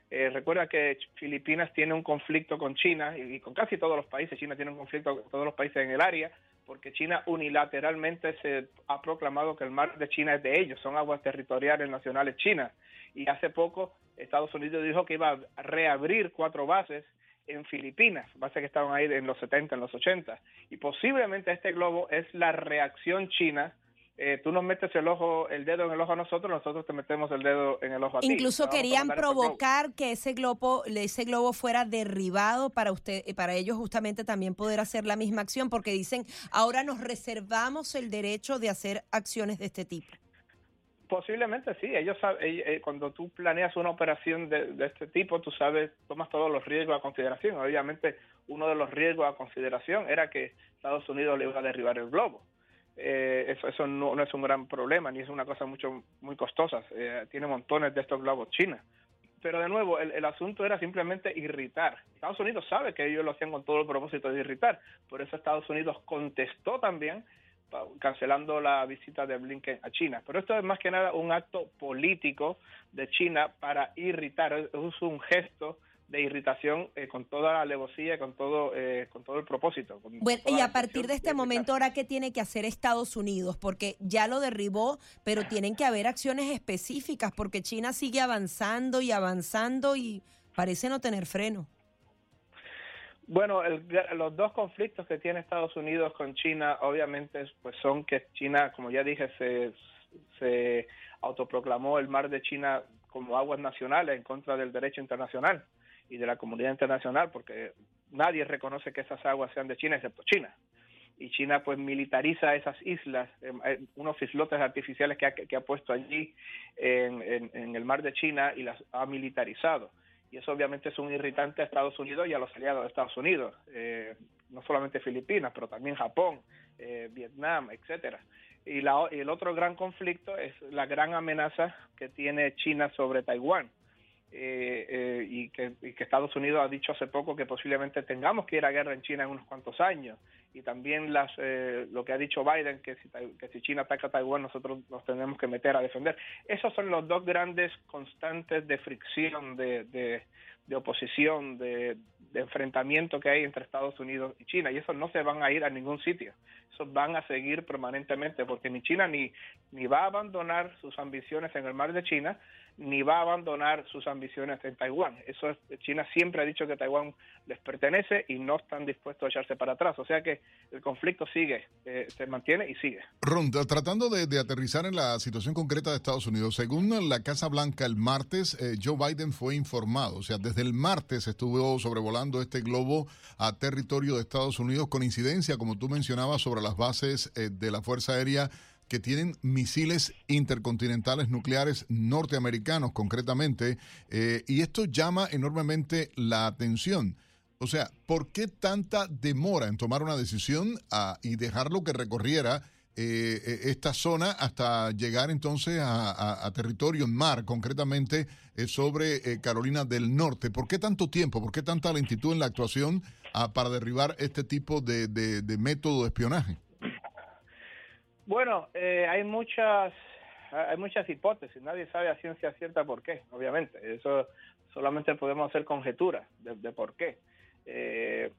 Eh, recuerda que Filipinas tiene un conflicto con China y, y con casi todos los países. China tiene un conflicto con todos los países en el área porque China unilateralmente se ha proclamado que el mar de China es de ellos, son aguas territoriales nacionales chinas. Y hace poco Estados Unidos dijo que iba a reabrir cuatro bases en Filipinas, bases que estaban ahí en los 70, en los 80. Y posiblemente este globo es la reacción china eh, tú nos metes el ojo, el dedo en el ojo a nosotros, nosotros te metemos el dedo en el ojo a ti. Incluso querían globo. provocar que ese globo, ese globo fuera derribado para usted, para ellos justamente también poder hacer la misma acción, porque dicen ahora nos reservamos el derecho de hacer acciones de este tipo. Posiblemente sí, ellos saben, eh, eh, cuando tú planeas una operación de, de este tipo, tú sabes, tomas todos los riesgos a consideración. Obviamente, uno de los riesgos a consideración era que Estados Unidos le iba a derribar el globo. Eh, eso eso no, no es un gran problema, ni es una cosa mucho muy costosa. Eh, tiene montones de estos globos China. Pero de nuevo, el, el asunto era simplemente irritar. Estados Unidos sabe que ellos lo hacían con todo el propósito de irritar. Por eso Estados Unidos contestó también cancelando la visita de Blinken a China. Pero esto es más que nada un acto político de China para irritar. Es un gesto de irritación eh, con toda la alevosía, y con todo, eh, con todo el propósito. Bueno, y a partir de este momento, ahora qué tiene que hacer Estados Unidos, porque ya lo derribó, pero tienen que haber acciones específicas, porque China sigue avanzando y avanzando y parece no tener freno. Bueno, el- los dos conflictos que tiene Estados Unidos con China, obviamente, pues son que China, como ya dije, se, se autoproclamó el mar de China como aguas nacionales en contra del derecho internacional y de la comunidad internacional, porque nadie reconoce que esas aguas sean de China excepto China. Y China pues militariza esas islas, eh, eh, unos islotes artificiales que ha, que ha puesto allí en, en- en el mar de China y las ha militarizado y eso obviamente es un irritante a Estados Unidos y a los aliados de Estados Unidos, eh, no solamente Filipinas, pero también Japón, eh, Vietnam, etcétera. Y, la, y el otro gran conflicto es la gran amenaza que tiene China sobre Taiwán. Eh, eh, y, que, y que Estados Unidos ha dicho hace poco que posiblemente tengamos que ir a guerra en China en unos cuantos años. Y también las eh, lo que ha dicho Biden que si, que si China ataca a Taiwán nosotros nos tenemos que meter a defender. Esos son los dos grandes constantes de fricción de, de oposición de, de enfrentamiento que hay entre Estados Unidos y China y esos no se van a ir a ningún sitio esos van a seguir permanentemente porque ni China ni ni va a abandonar sus ambiciones en el mar de China ni va a abandonar sus ambiciones en Taiwán. Eso es, China siempre ha dicho que Taiwán les pertenece y no están dispuestos a echarse para atrás. O sea que el conflicto sigue, eh, se mantiene y sigue. Ron, tra- tratando de, de aterrizar en la situación concreta de Estados Unidos, según la Casa Blanca el martes, eh, Joe Biden fue informado, o sea, desde el martes estuvo sobrevolando este globo a territorio de Estados Unidos con incidencia, como tú mencionabas, sobre las bases eh, de la Fuerza Aérea que tienen misiles intercontinentales nucleares norteamericanos concretamente, eh, y esto llama enormemente la atención. O sea, ¿por qué tanta demora en tomar una decisión ah, y dejarlo que recorriera eh, eh, esta zona hasta llegar entonces a, territorio en mar, concretamente eh, sobre eh, Carolina del Norte? ¿Por qué tanto tiempo? ¿Por qué tanta lentitud en la actuación ah, para derribar este tipo de, método de espionaje? Bueno, hay muchas hay muchas hipótesis. Nadie sabe a ciencia cierta por qué, obviamente. Eso solamente podemos hacer conjeturas de, por qué.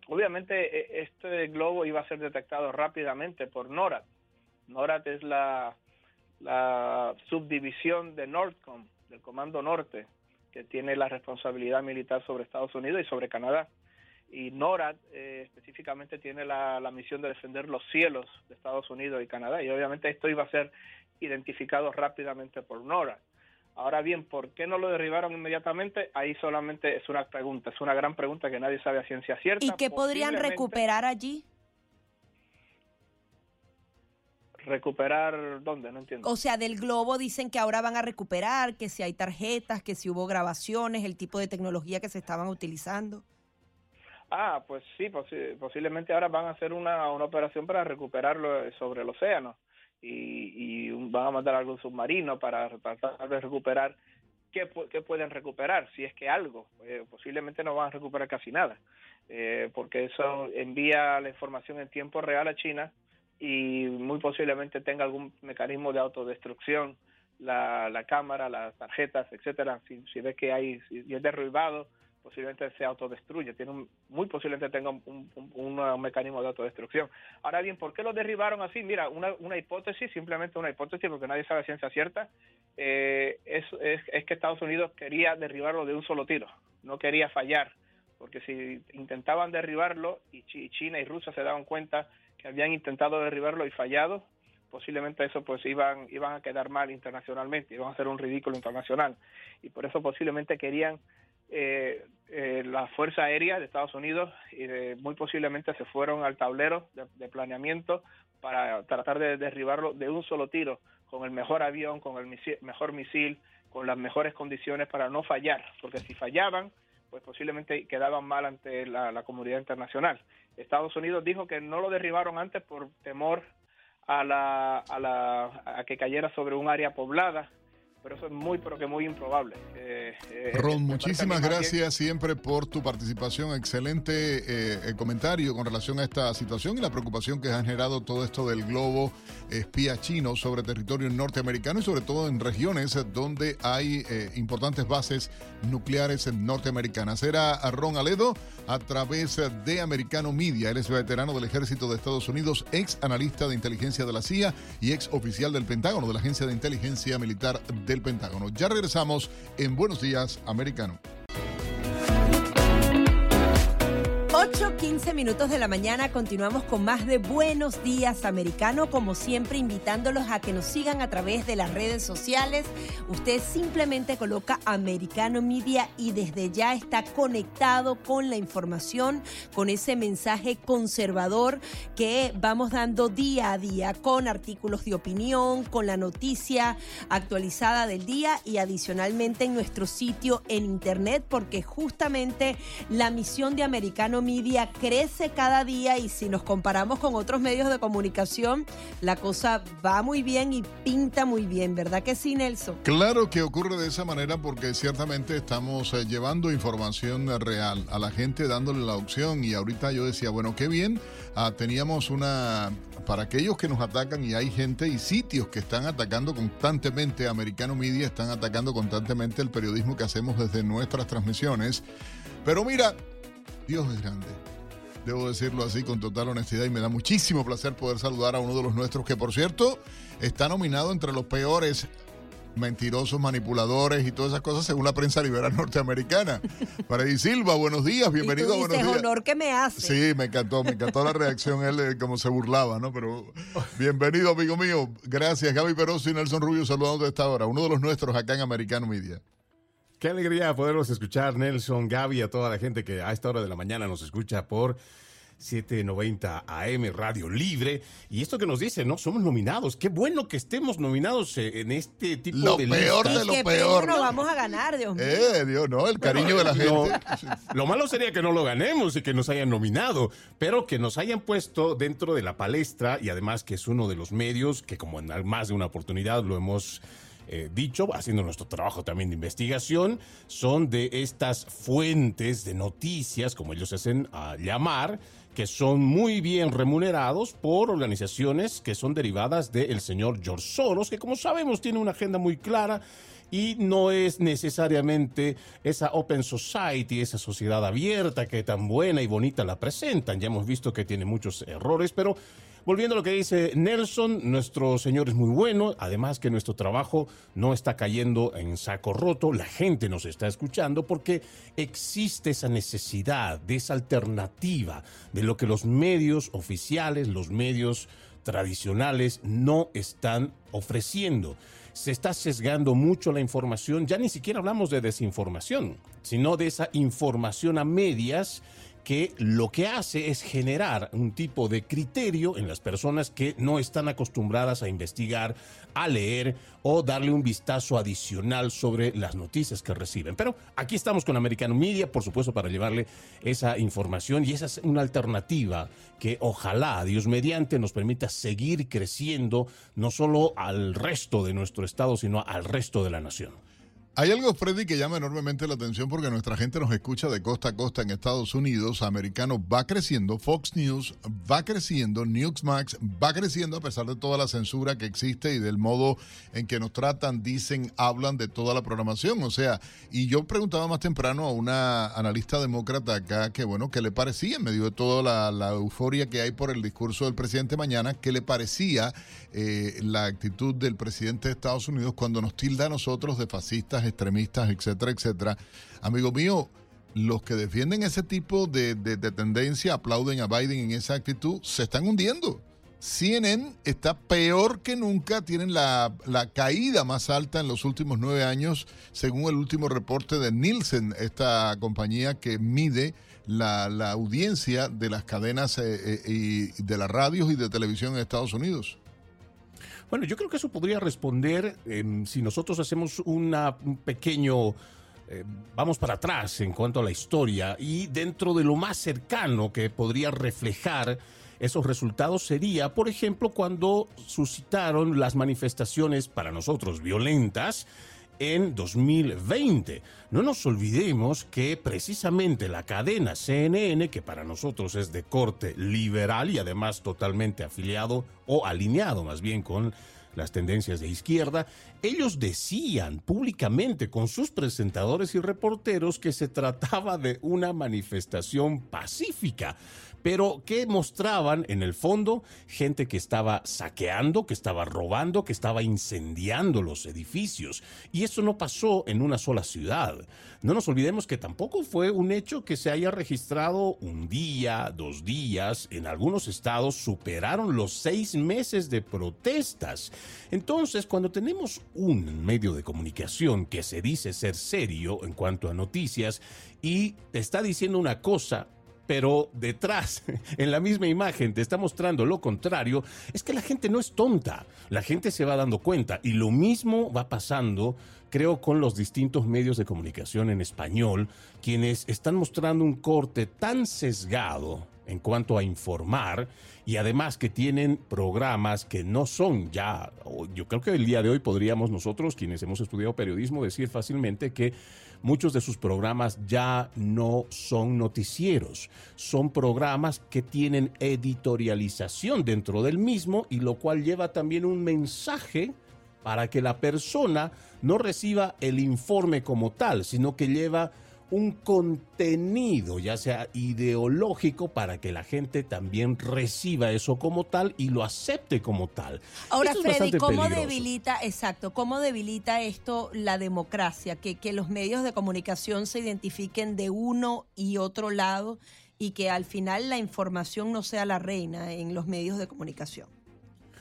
Obviamente e- este globo iba a ser detectado rápidamente por NORAD. NORAD es la, la subdivisión de NORTCOM, del Comando Norte, que tiene la responsabilidad militar sobre Estados Unidos y sobre Canadá. Y NORAD eh, específicamente tiene la, la misión de defender los cielos de Estados Unidos y Canadá. Y obviamente esto iba a ser identificado rápidamente por NORAD. Ahora bien, ¿por qué no lo derribaron inmediatamente? Ahí solamente es una pregunta, es una gran pregunta que nadie sabe a ciencia cierta. ¿Y qué podrían recuperar allí? ¿Recuperar dónde? No entiendo. O sea, del globo dicen que ahora van a recuperar, que si hay tarjetas, que si hubo grabaciones, el tipo de tecnología que se estaban utilizando. Ah, pues sí, posi- posiblemente ahora van a hacer una, una operación para recuperarlo eh, sobre el océano y, y van a mandar algún submarino para tratar de recuperar qué, qué pueden recuperar, si es que algo. Eh, posiblemente no van a recuperar casi nada, eh, porque eso envía la información en tiempo real a China y muy posiblemente tenga algún mecanismo de autodestrucción la, la cámara, las tarjetas, etcétera. Si, si ve que hay, si es derribado, posiblemente se autodestruye. Tiene un- muy posiblemente tenga un, un- mecanismo de autodestrucción. Ahora bien, ¿por qué lo derribaron así? Mira, una, una hipótesis, simplemente una hipótesis, porque nadie sabe ciencia cierta, eh, es, es, es que Estados Unidos quería derribarlo de un solo tiro, no quería fallar, porque si intentaban derribarlo y Chi- China y Rusia se daban cuenta que habían intentado derribarlo y fallado, posiblemente eso pues iban iban a quedar mal internacionalmente, iban a hacer un ridículo internacional. Y por eso posiblemente querían eh, eh, la Fuerza Aérea de Estados Unidos y muy posiblemente se fueron al tablero de, planeamiento para tratar de derribarlo de un solo tiro, con el mejor avión, con el mejor misil, con las mejores condiciones para no fallar, porque si fallaban, pues posiblemente quedaban mal ante la, comunidad internacional. Estados Unidos dijo que no lo derribaron antes por temor a, la, a, la, a que cayera sobre un área poblada pero eso es muy, pero que muy improbable. Eh, eh, Ron, muchísimas gracias siempre por tu participación. Excelente eh, comentario con relación a esta situación y la preocupación que ha generado todo esto del globo espía chino sobre territorio norteamericano y sobre todo en regiones donde hay importantes bases nucleares norteamericanas. Era Ron Aledo a través de Americano Media. Él es veterano del Ejército de Estados Unidos, ex analista de inteligencia de la CIA y ex oficial del Pentágono de la Agencia de Inteligencia Militar del Pentágono. Ya regresamos en Buenos Días, Americano. 8.15 minutos de la mañana continuamos con más de Buenos Días Americano, como siempre invitándolos a que nos sigan a través de las redes sociales. Usted simplemente coloca Americano Media y desde ya está conectado con la información, con ese mensaje conservador que vamos dando día a día, con artículos de opinión, con la noticia actualizada del día y adicionalmente en nuestro sitio en internet, porque justamente la misión de Americano media crece cada día y si nos comparamos con otros medios de comunicación, la cosa va muy bien y pinta muy bien, ¿verdad que sí, Nelson? Claro que ocurre de esa manera porque ciertamente estamos eh, llevando información real a la gente, dándole la opción y ahorita yo decía, bueno, qué bien, ah, teníamos una, para aquellos que nos atacan y hay gente y sitios que están atacando constantemente, Americano Media están atacando constantemente el periodismo que hacemos desde nuestras transmisiones. Pero mira, Dios es grande. Debo decirlo así con total honestidad y me da muchísimo placer poder saludar a uno de los nuestros que por cierto está nominado entre los peores mentirosos, manipuladores y todas esas cosas según la prensa liberal <laughs> norteamericana. Freddy Silva, buenos días, bienvenido ¿Y a Buenos Días. honor que me hace. Sí, me encantó, me encantó la reacción, él eh, como se burlaba, ¿no? Pero bienvenido, amigo mío. Gracias, Gaby Peroso y Nelson Rubio saludando de esta hora, uno de los nuestros acá en Americano Media. Qué alegría poderlos escuchar, Nelson, Gaby, a toda la gente que a esta hora de la mañana nos escucha por 790 AM Radio Libre. Y esto que nos dice, ¿no? Somos nominados. Qué bueno que estemos nominados eh, en este tipo lo de peor de lo peor. No vamos a ganar, Dios mío. Eh, Dios, no, el cariño de la gente. lo malo sería que no lo ganemos y que nos hayan nominado, pero que nos hayan puesto dentro de la palestra y además que es uno de los medios que como en más de una oportunidad lo hemos eh, dicho, haciendo nuestro trabajo también de investigación, son de estas fuentes de noticias, como ellos hacen a llamar, que son muy bien remunerados por organizaciones que son derivadas del señor George Soros, que como sabemos tiene una agenda muy clara y no es necesariamente esa Open Society, esa sociedad abierta que tan buena y bonita la presentan. Ya hemos visto que tiene muchos errores, pero Volviendo a lo que dice Nelson, nuestro Señor es muy bueno, además que nuestro trabajo no está cayendo en saco roto, la gente nos está escuchando porque existe esa necesidad de esa alternativa de lo que los medios oficiales, los medios tradicionales no están ofreciendo. Se está sesgando mucho la información, ya ni siquiera hablamos de desinformación, sino de esa información a medias que lo que hace es generar un tipo de criterio en las personas que no están acostumbradas a investigar, a leer o darle un vistazo adicional sobre las noticias que reciben. Pero aquí estamos con Americano Media, por supuesto, para llevarle esa información y esa es una alternativa que ojalá, Dios mediante, nos permita seguir creciendo no solo al resto de nuestro estado, sino al resto de la nación. Hay algo, Freddy, que llama enormemente la atención porque nuestra gente nos escucha de costa a costa en Estados Unidos. Americano va creciendo, Fox News va creciendo, Newsmax va creciendo a pesar de toda la censura que existe y del modo en que nos tratan, dicen, hablan de toda la programación. O sea, y yo preguntaba más temprano a una analista demócrata acá que, bueno, ¿qué le parecía en medio de toda la, euforia que hay por el discurso del presidente mañana? ¿Qué le parecía eh, la actitud del presidente de Estados Unidos cuando nos tilda a nosotros de fascistas, extremistas, etcétera, etcétera. Amigo mío, los que defienden ese tipo de, tendencia, aplauden a Biden en esa actitud, se están hundiendo. CNN está peor que nunca, tienen la, caída más alta en los últimos nueve años, según el último reporte de Nielsen, esta compañía que mide la, la audiencia de las cadenas eh, eh, y de las radios y de televisión en Estados Unidos. Bueno, yo creo que eso podría responder eh, si nosotros hacemos una, un pequeño... Eh, vamos para atrás en cuanto a la historia y dentro de lo más cercano que podría reflejar esos resultados sería, por ejemplo, cuando suscitaron las manifestaciones para nosotros violentas en 2020. No nos olvidemos que precisamente la cadena CNN, que para nosotros es de corte liberal y además totalmente afiliado o alineado más bien con las tendencias de izquierda, ellos decían públicamente con sus presentadores y reporteros que se trataba de una manifestación pacífica pero que mostraban en el fondo gente que estaba saqueando, que estaba robando, que estaba incendiando los edificios. Y eso no pasó en una sola ciudad. No nos olvidemos que tampoco fue un hecho que se haya registrado un día, dos días. En algunos estados superaron los seis meses de protestas. Entonces, cuando tenemos un medio de comunicación que se dice ser serio en cuanto a noticias y está diciendo una cosa pero detrás, <laughs> en la misma imagen, te está mostrando lo contrario, es que la gente no es tonta, la gente se va dando cuenta. Y lo mismo va pasando, creo, con los distintos medios de comunicación en español, quienes están mostrando un corte tan sesgado en cuanto a informar y además que tienen programas que no son ya, yo creo que el día de hoy podríamos nosotros, quienes hemos estudiado periodismo, decir fácilmente que muchos de sus programas ya no son noticieros, son programas que tienen editorialización dentro del mismo y lo cual lleva también un mensaje para que la persona no reciba el informe como tal, sino que lleva un contenido, ya sea ideológico, para que la gente también reciba eso como tal y lo acepte como tal. Ahora, Freddy, ¿cómo debilita, exacto, cómo debilita esto la democracia? Que, que los medios de comunicación se identifiquen de uno y otro lado y que al final la información no sea la reina en los medios de comunicación.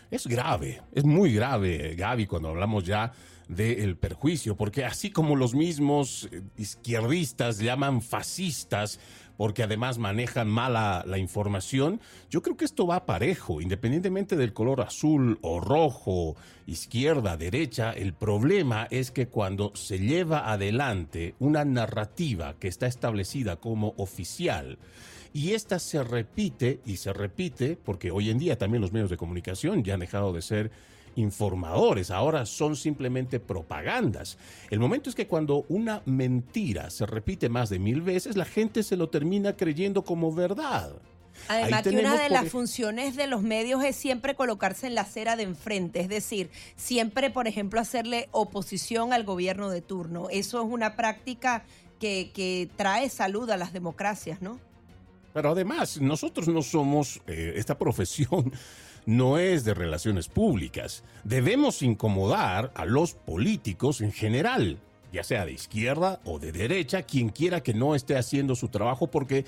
Es grave, es muy grave, Gaby, cuando hablamos ya del perjuicio, porque así como los mismos eh, izquierdistas llaman fascistas, porque además manejan mala la información, yo creo que esto va parejo, independientemente del color azul o rojo, izquierda, derecha, el problema es que cuando se lleva adelante una narrativa que está establecida como oficial, y esta se repite y se repite, porque hoy en día también los medios de comunicación ya han dejado de ser informadores, ahora son simplemente propagandas. El momento es que cuando una mentira se repite más de mil veces, la gente se lo termina creyendo como verdad. Además que una de las funciones de los medios es siempre colocarse en la acera de enfrente, es decir, siempre, por ejemplo, hacerle oposición al gobierno de turno. Eso es una práctica que, trae salud a las democracias, ¿no? Pero además, nosotros no somos eh, esta profesión no es de relaciones públicas. Debemos incomodar a los políticos en general, ya sea de izquierda o de derecha, quien quiera que no esté haciendo su trabajo, porque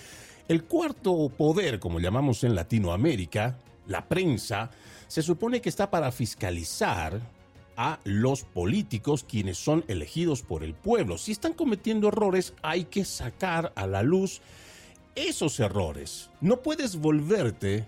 el cuarto poder, como llamamos en Latinoamérica, la prensa, se supone que está para fiscalizar a los políticos quienes son elegidos por el pueblo. Si están cometiendo errores, hay que sacar a la luz esos errores. No puedes volverte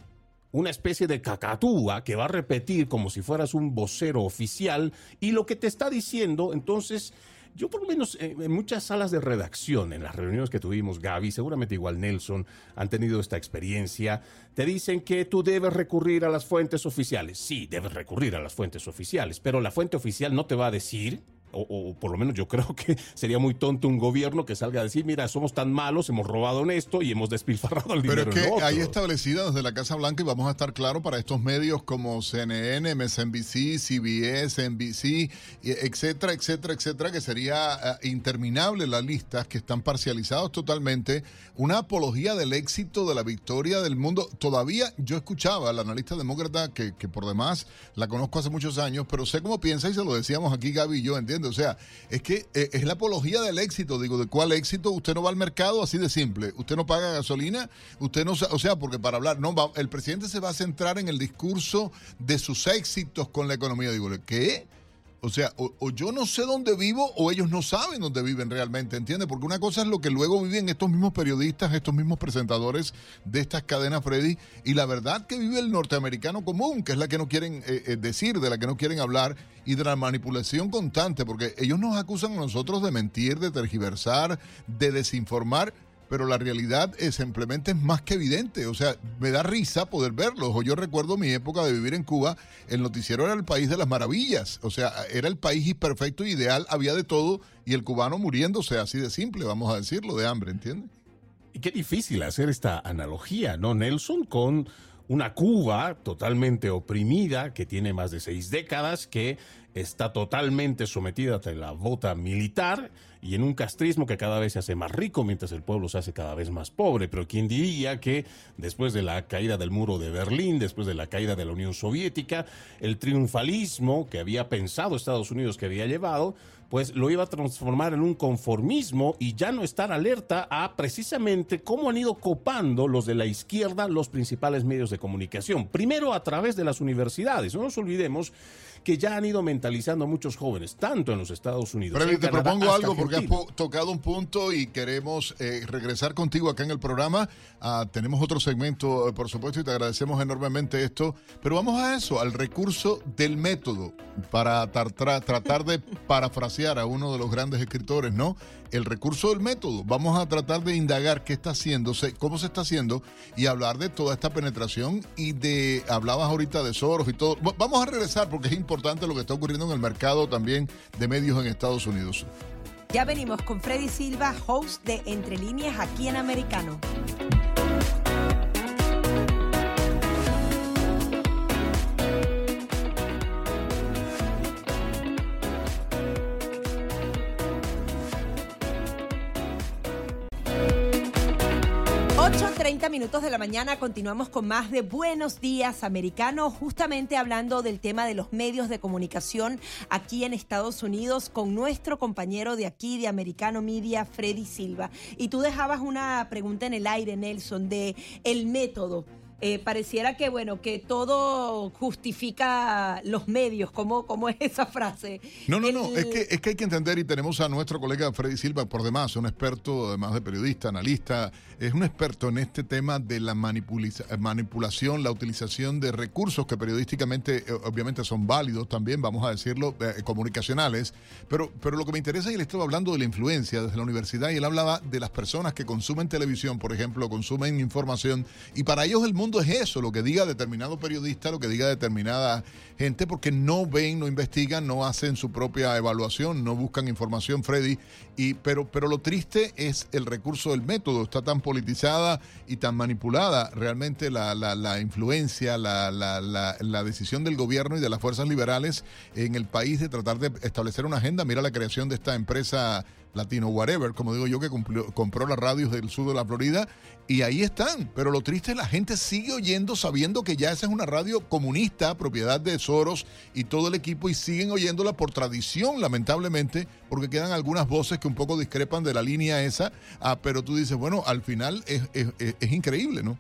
una especie de cacatúa que va a repetir como si fueras un vocero oficial y lo que te está diciendo, entonces, yo por lo menos eh, en muchas salas de redacción, en las reuniones que tuvimos, Gaby, seguramente igual Nelson, han tenido esta experiencia, te dicen que tú debes recurrir a las fuentes oficiales. Sí, debes recurrir a las fuentes oficiales, pero la fuente oficial no te va a decir o, por lo menos yo creo <laughs> que sería muy tonto un gobierno que salga a decir, mira, somos tan malos, hemos robado en esto y hemos despilfarrado el dinero. Pero es que hay establecida desde la Casa Blanca y vamos a estar claros para estos medios como CNN, MSNBC, CBS, NBC, etcétera, etcétera, etcétera, que sería eh, interminable la lista, que están parcializados totalmente, una apología del éxito, de la victoria del mundo. Todavía yo escuchaba al analista demócrata, que, que por demás la conozco hace muchos años, pero sé cómo piensa y se lo decíamos aquí Gaby y yo, ¿entiendes? O sea, es que eh, es la apología del éxito. Digo, ¿de cuál éxito? Usted no va al mercado así de simple. Usted no paga gasolina, usted no... O sea, porque para hablar, no, el presidente se va a centrar en el discurso de sus éxitos con la economía. Digo, ¿qué? O sea, o, yo no sé dónde vivo o ellos no saben dónde viven realmente, ¿entiendes? Porque una cosa es lo que luego viven estos mismos periodistas, estos mismos presentadores de estas cadenas, Freddy, y la verdad que vive el norteamericano común, que es la que no quieren eh, eh, decir, de la que no quieren hablar, y de la manipulación constante, porque ellos nos acusan a nosotros de mentir, de tergiversar, de desinformar pero la realidad es simplemente es más que evidente. O sea, me da risa poder verlo. O yo recuerdo mi época de vivir en Cuba, el noticiero era el país de las maravillas. O sea, era el país perfecto, ideal, había de todo, y el cubano muriéndose así de simple, vamos a decirlo, de hambre, ¿entiendes? Y qué difícil hacer esta analogía, ¿no, Nelson? Con una Cuba totalmente oprimida, que tiene más de seis décadas, que está totalmente sometida a la bota militar y en un castrismo que cada vez se hace más rico mientras el pueblo se hace cada vez más pobre. Pero ¿quién diría que después de la caída del muro de Berlín, después de la caída de la Unión Soviética, el triunfalismo que había pensado Estados Unidos que había llevado, pues lo iba a transformar en un conformismo y ya no estar alerta a precisamente cómo han ido copando los de la izquierda los principales medios de comunicación. Primero a través de las universidades. No nos olvidemos que ya han ido mentalizando a muchos jóvenes, tanto en los Estados Unidos. Te propongo algo porque has tocado un punto y queremos eh, regresar contigo acá en el programa. Ah, tenemos otro segmento, eh, por supuesto, y te agradecemos enormemente esto. Pero vamos a eso, al recurso del método, para tratar de <laughs> parafrasear a uno de los grandes escritores, ¿no? El recurso del método. Vamos a tratar de indagar qué está haciéndose, cómo se está haciendo y hablar de toda esta penetración y de, hablabas ahorita de Soros y todo. Vamos a regresar porque es importante lo que está ocurriendo en el mercado también de medios en Estados Unidos. Ya venimos con Freddy Silva, host de Entre Líneas aquí en Americano. 30 minutos de la mañana continuamos con más de Buenos Días Americano, justamente hablando del tema de los medios de comunicación aquí en Estados Unidos con nuestro compañero de aquí de Americano Media, Freddy Silva. Y tú dejabas una pregunta en el aire, Nelson, de el método. Eh, pareciera que, bueno, que todo justifica los medios, como, como es esa frase. No, no, no, es que, es que hay que entender y tenemos a nuestro colega Freddy Silva por demás, un experto, además de periodista, analista, es un experto en este tema de la manipulación, la utilización de recursos que periodísticamente eh, obviamente son válidos también, vamos a decirlo, eh, comunicacionales, pero, pero lo que me interesa, y él estaba hablando de la influencia desde la universidad y él hablaba de las personas que consumen televisión, por ejemplo, consumen información, y para ellos el mundo es eso, lo que diga determinado periodista, lo que diga determinada gente, porque no ven, no investigan, no hacen su propia evaluación, no buscan información, Freddy. Y, pero, pero lo triste es el recurso del método, está tan politizada y tan manipulada realmente la, la, influencia, la, la, decisión del gobierno y de las fuerzas liberales en el país de tratar de establecer una agenda. Mira la creación de esta empresa Latino Whatever, como digo yo, que compró las radios del sur de la Florida y ahí están. Pero lo triste es la gente sigue oyendo sabiendo que ya esa es una radio comunista, propiedad de Soros y todo el equipo y siguen oyéndola por tradición, lamentablemente, porque quedan algunas voces que un poco discrepan de la línea esa. Ah, pero tú dices, bueno, al final es, es increíble, ¿no?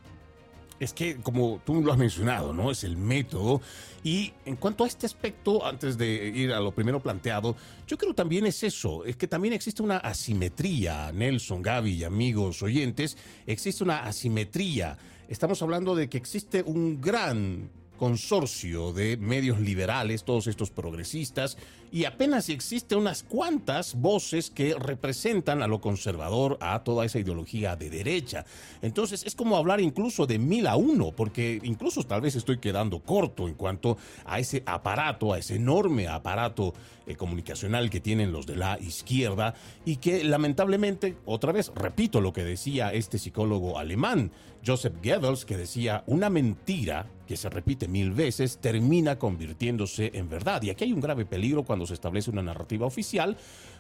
Es que, como tú lo has mencionado, ¿no? Es el método. Y en cuanto a este aspecto, antes de ir a lo primero planteado, yo creo también es eso, es que también existe una asimetría, Nelson, Gaby y amigos oyentes, existe una asimetría. Estamos hablando de que existe un gran consorcio de medios liberales, todos estos progresistas, y apenas existe unas cuantas voces que representan a lo conservador, a toda esa ideología de derecha. Entonces es como hablar incluso de mil a uno, porque incluso tal vez estoy quedando corto en cuanto a ese aparato, a ese enorme aparato eh, comunicacional que tienen los de la izquierda y que lamentablemente, otra vez, repito lo que decía este psicólogo alemán, Joseph Goebbels, que decía, una mentira que se repite mil veces termina convirtiéndose en verdad. Y aquí hay un grave peligro cuando se establece una narrativa oficial,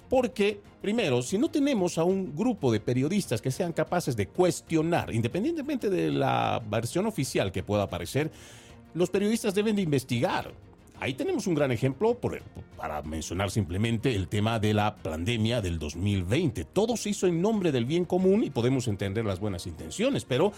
porque, primero, si no tenemos a un grupo de periodistas que sean capaces de cuestionar, independientemente de la versión oficial que pueda aparecer, los periodistas deben de investigar Ahí tenemos un gran ejemplo para mencionar simplemente el tema de la pandemia del 2020. Todo se hizo en nombre del bien común y podemos entender las buenas intenciones, pero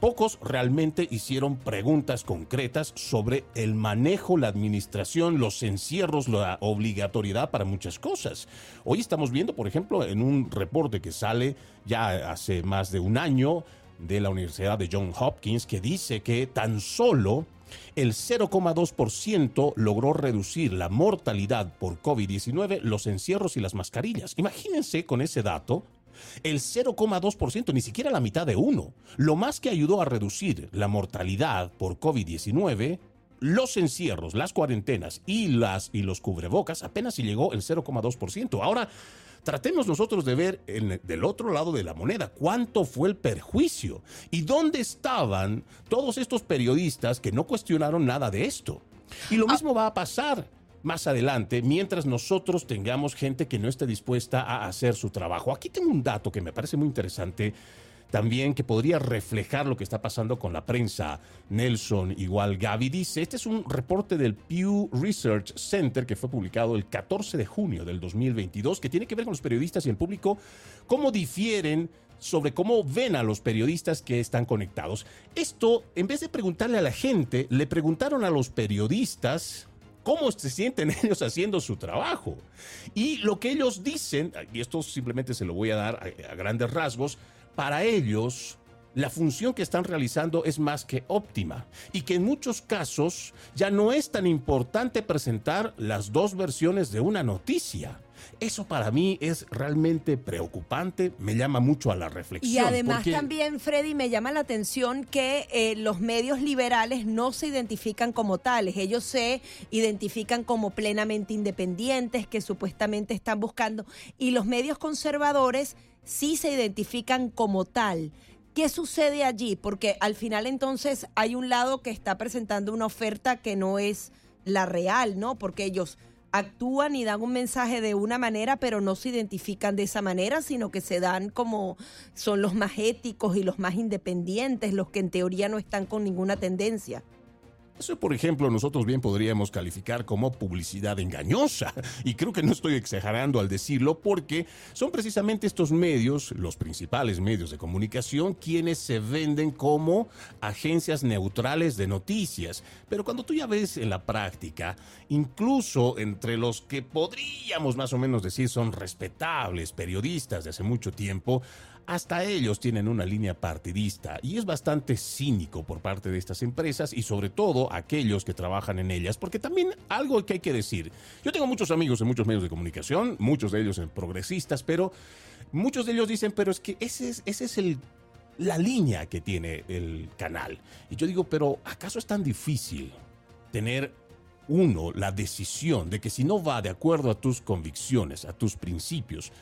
pocos realmente hicieron preguntas concretas sobre el manejo, la administración, los encierros, la obligatoriedad para muchas cosas. Hoy estamos viendo, por ejemplo, en un reporte que sale ya hace más de un año de la Universidad de Johns Hopkins que dice que tan solo el 0,2% logró reducir la mortalidad por COVID-19, los encierros y las mascarillas. Imagínense con ese dato, el 0,2%, ni siquiera la mitad de uno. Lo más que ayudó a reducir la mortalidad por COVID-19, los encierros, las cuarentenas y, las, y los cubrebocas, apenas si llegó el 0,2%. Ahora, tratemos nosotros de ver en- del otro lado de la moneda cuánto fue el perjuicio y dónde estaban todos estos periodistas que no cuestionaron nada de esto. Y lo mismo va a pasar más adelante mientras nosotros tengamos gente que no esté dispuesta a hacer su trabajo. Aquí tengo un dato que me parece muy interesante también que podría reflejar lo que está pasando con la prensa. Nelson igual Gaby dice, este es un reporte del Pew Research Center que fue publicado el 14 de junio del 2022 que tiene que ver con los periodistas y el público, cómo difieren sobre cómo ven a los periodistas que están conectados. Esto, en vez de preguntarle a la gente, le preguntaron a los periodistas cómo se sienten <laughs> ellos haciendo su trabajo. Y lo que ellos dicen, y esto simplemente se lo voy a dar a, a grandes rasgos, para ellos la función que están realizando es más que óptima y que en muchos casos ya no es tan importante presentar las dos versiones de una noticia. Eso para mí es realmente preocupante, me llama mucho a la reflexión. Y además porque- también, Freddy, me llama la atención que eh, los medios liberales no se identifican como tales. Ellos se identifican como plenamente independientes, que supuestamente están buscando. Y los medios conservadores sí se identifican como tal. ¿Qué sucede allí? Porque al final entonces hay un lado que está presentando una oferta que no es la real, ¿no? Porque ellos actúan y dan un mensaje de una manera, pero no se identifican de esa manera, sino que se dan como son los más éticos y los más independientes, los que en teoría no están con ninguna tendencia. Eso, por ejemplo, nosotros bien podríamos calificar como publicidad engañosa. <laughs> Y creo que no estoy exagerando al decirlo porque son precisamente estos medios, los principales medios de comunicación, quienes se venden como agencias neutrales de noticias. Pero cuando tú ya ves en la práctica, incluso entre los que podríamos más o menos decir son respetables periodistas de hace mucho tiempo, hasta ellos tienen una línea partidista y es bastante cínico por parte de estas empresas y sobre todo aquellos que trabajan en ellas, porque también algo que hay que decir, yo tengo muchos amigos en muchos medios de comunicación, muchos de ellos en progresistas, pero muchos de ellos dicen, pero es que ese es, el, la línea que tiene el canal. Y yo digo, pero ¿acaso es tan difícil tener uno la decisión de que si no va de acuerdo a tus convicciones, a tus principios,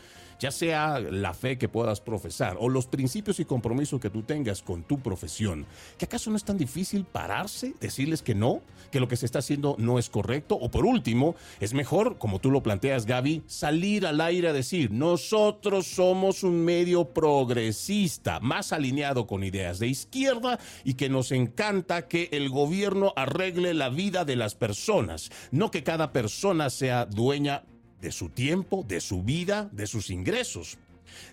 ya sea la fe que puedas profesar o los principios y compromisos que tú tengas con tu profesión, que acaso no es tan difícil pararse, decirles que no, que lo que se está haciendo no es correcto, o por último, es mejor, como tú lo planteas, Gaby, salir al aire a decir, nosotros somos un medio progresista, más alineado con ideas de izquierda y que nos encanta que el gobierno arregle la vida de las personas, no que cada persona sea dueña de su tiempo, de su vida, de sus ingresos.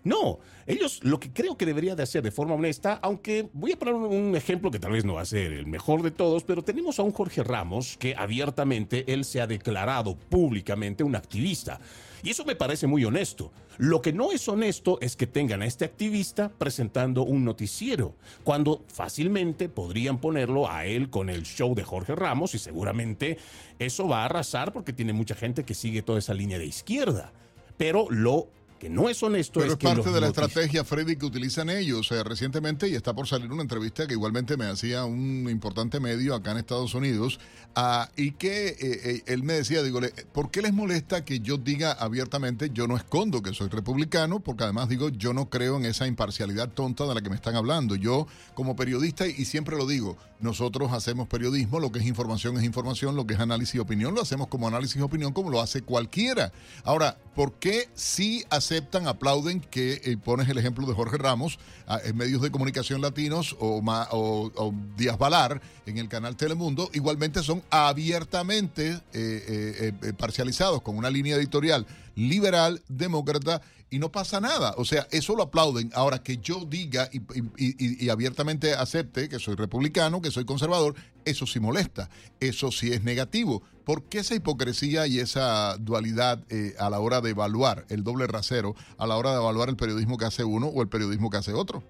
No, ellos lo que creo que debería de hacer de forma honesta, aunque voy a poner un- ejemplo que tal vez no va a ser el mejor de todos, pero tenemos a un Jorge Ramos que abiertamente él se ha declarado públicamente un activista. Y eso me parece muy honesto. Lo que no es honesto es que tengan a este activista presentando un noticiero, cuando fácilmente podrían ponerlo a él con el show de Jorge Ramos y seguramente eso va a arrasar porque tiene mucha gente que sigue toda esa línea de izquierda. Pero lo que no es honesto Pero es parte de la estrategia, Freddy, que utilizan ellos. Eh, recientemente, y está por salir una entrevista que igualmente me hacía un importante medio acá en Estados Unidos, ah, y que eh, eh, él me decía, digo, ¿por qué les molesta que yo diga abiertamente, yo no escondo que soy republicano? Porque además digo, yo no creo en esa imparcialidad tonta de la que me están hablando. Yo, como periodista, y siempre lo digo, nosotros hacemos periodismo, lo que es información es información, lo que es análisis y opinión lo hacemos como análisis y opinión como lo hace cualquiera. Ahora, ¿por qué si aceptan, aplauden que eh, pones el ejemplo de Jorge Ramos ah, en medios de comunicación latinos o, ma- o- Díaz Valar en el canal Telemundo? Igualmente son abiertamente eh, eh, parcializados con una línea editorial liberal, demócrata, y no pasa nada. O sea, eso lo aplauden. Ahora, que yo diga y, abiertamente acepte que soy republicano, que soy conservador, eso sí molesta, eso sí es negativo. ¿Por qué esa hipocresía y esa dualidad eh, a la hora de evaluar el doble rasero, a la hora de evaluar el periodismo que hace uno o el periodismo que hace otro?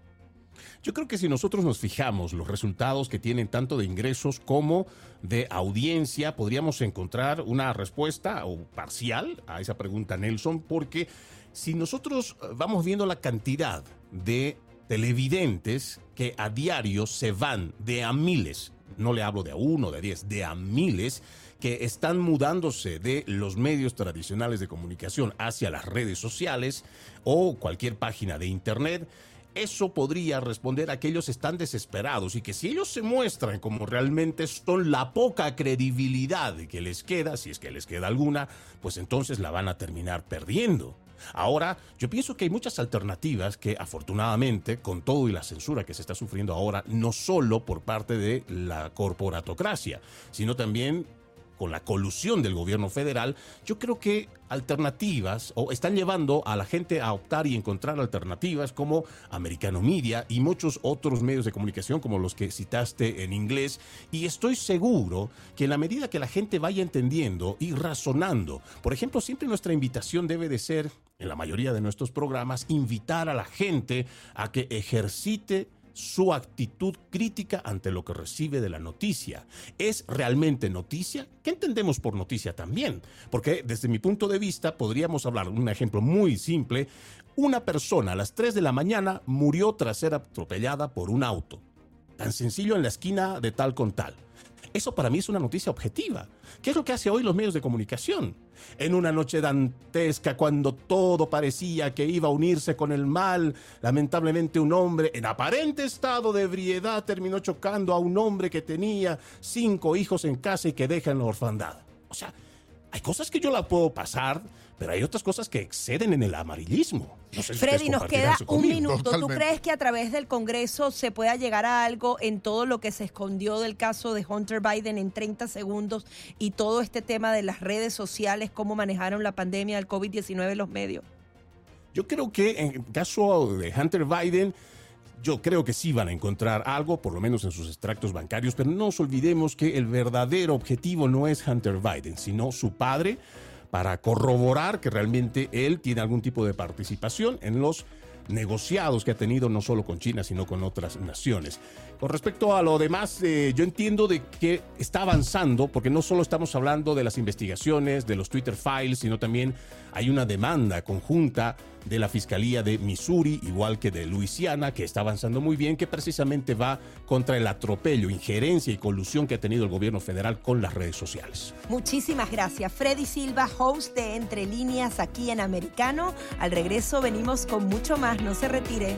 Yo creo que si nosotros nos fijamos los resultados que tienen tanto de ingresos como de audiencia, podríamos encontrar una respuesta o parcial a esa pregunta, Nelson, porque si nosotros eh, vamos viendo la cantidad de televidentes que a diario se van de a miles, no le hablo de a uno, de a diez, de a miles, que están mudándose de los medios tradicionales de comunicación hacia las redes sociales o cualquier página de internet, eso podría responder a que ellos están desesperados y que si ellos se muestran como realmente son la poca credibilidad que les queda, si es que les queda alguna, pues entonces la van a terminar perdiendo. Ahora, yo pienso que hay muchas alternativas que afortunadamente, con todo y la censura que se está sufriendo ahora, no solo por parte de la corporatocracia, sino también con la colusión del gobierno federal, yo creo que alternativas o están llevando a la gente a optar y encontrar alternativas como Americano Media y muchos otros medios de comunicación como los que citaste en inglés. Y estoy seguro que en la medida que la gente vaya entendiendo y razonando, por ejemplo, siempre nuestra invitación debe de ser en la mayoría de nuestros programas invitar a la gente a que ejercite su actitud crítica ante lo que recibe de la noticia. ¿Es realmente noticia? ¿Qué entendemos por noticia también? Porque desde mi punto de vista podríamos hablar, un ejemplo muy simple, una persona a las 3 de la mañana murió tras ser atropellada por un auto. Tan sencillo en la esquina de tal con tal. Eso para mí es una noticia objetiva. ¿Qué es lo que hace hoy los medios de comunicación? En una noche dantesca, cuando todo parecía que iba a unirse con el mal, lamentablemente un hombre en aparente estado de ebriedad terminó chocando a un hombre que tenía cinco hijos en casa y que deja en la orfandad. O sea, hay cosas que yo la puedo pasar, pero hay otras cosas que exceden en el amarillismo. No sé si ustedes Freddy, nos queda un minuto. ¿Tú crees que a través del Congreso se pueda llegar a algo en todo lo que se escondió del caso de Hunter Biden en 30 segundos y todo este tema de las redes sociales, cómo manejaron la pandemia del COVID-19 en los medios? Yo creo que en el caso de Hunter Biden, yo creo que sí van a encontrar algo, por lo menos en sus extractos bancarios, pero no nos olvidemos que el verdadero objetivo no es Hunter Biden, sino su padre, para corroborar que realmente él tiene algún tipo de participación en los negociados que ha tenido no solo con China, sino con otras naciones. Con respecto a lo demás, eh, yo entiendo de que está avanzando, porque no solo estamos hablando de las investigaciones, de los Twitter files, sino también hay una demanda conjunta de la Fiscalía de Missouri, igual que de Luisiana, que está avanzando muy bien, que precisamente va contra el atropello, injerencia y colusión que ha tenido el gobierno federal con las redes sociales. Muchísimas gracias. Freddy Silva, host de Entre Líneas aquí en Americano. Al regreso venimos con mucho más. No se retire.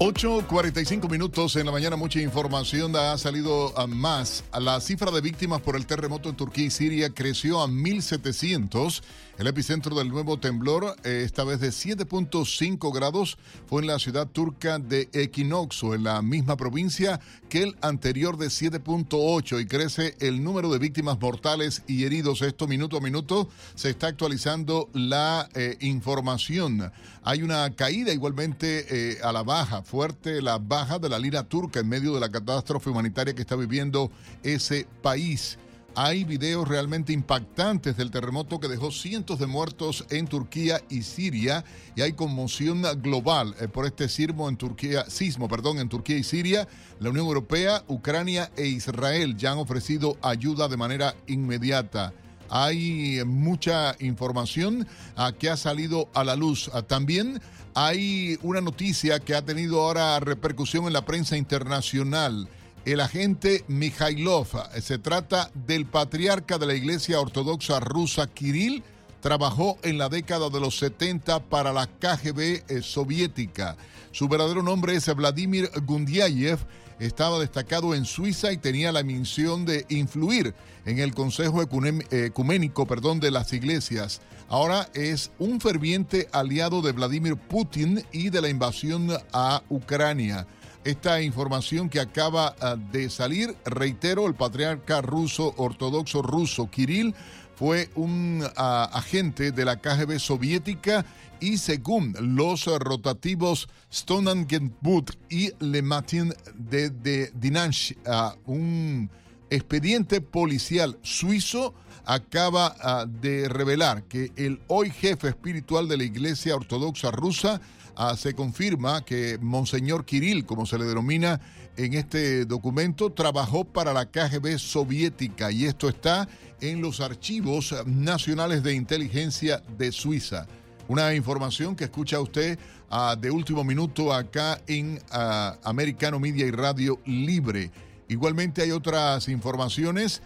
Ocho, 45 minutos en la mañana, mucha información ha salido a más. La cifra de víctimas por el terremoto en Turquía y Siria creció a 1.700. El epicentro del nuevo temblor, eh, esta vez de 7.5 grados, fue en la ciudad turca de Equinoxo, en la misma provincia que el anterior de 7.8 y crece el número de víctimas mortales y heridos. Esto minuto a minuto se está actualizando la eh, información. Hay una caída igualmente eh, a la baja, fuerte la baja de la lira turca en medio de la catástrofe humanitaria que está viviendo ese país. Hay videos realmente impactantes del terremoto que dejó cientos de muertos en Turquía y Siria y hay conmoción global eh, por este sismo en Turquía, sismo, perdón, en Turquía y Siria. La Unión Europea, Ucrania e Israel ya han ofrecido ayuda de manera inmediata. Hay mucha información ah, que ha salido a la luz. Ah, también hay una noticia que ha tenido ahora repercusión en la prensa internacional. El agente Mikhailov, se trata del patriarca de la Iglesia Ortodoxa rusa Kirill, trabajó en la década de los 70 para la KGB eh, soviética. Su verdadero nombre es Vladimir Gundiayev. Estaba destacado en Suiza y tenía la misión de influir en el Consejo Ecuménico perdón, de las Iglesias. Ahora es un ferviente aliado de Vladimir Putin y de la invasión a Ucrania. Esta información que acaba ah, de salir, reitero, el patriarca ruso ortodoxo ruso Kirill fue un ah, agente de la KGB soviética y según los rotativos Stonangenbud y Le Matin de, de Dinanch, ah, un expediente policial suizo acaba de revelar que el hoy jefe espiritual de la Iglesia Ortodoxa rusa Ah, se confirma que Monseñor Kirill, como se le denomina en este documento, trabajó para la KGB soviética y esto está en los archivos nacionales de inteligencia de Suiza. Una información que escucha usted ah, de último minuto acá en ah, Americano Media y Radio Libre. Igualmente hay otras informaciones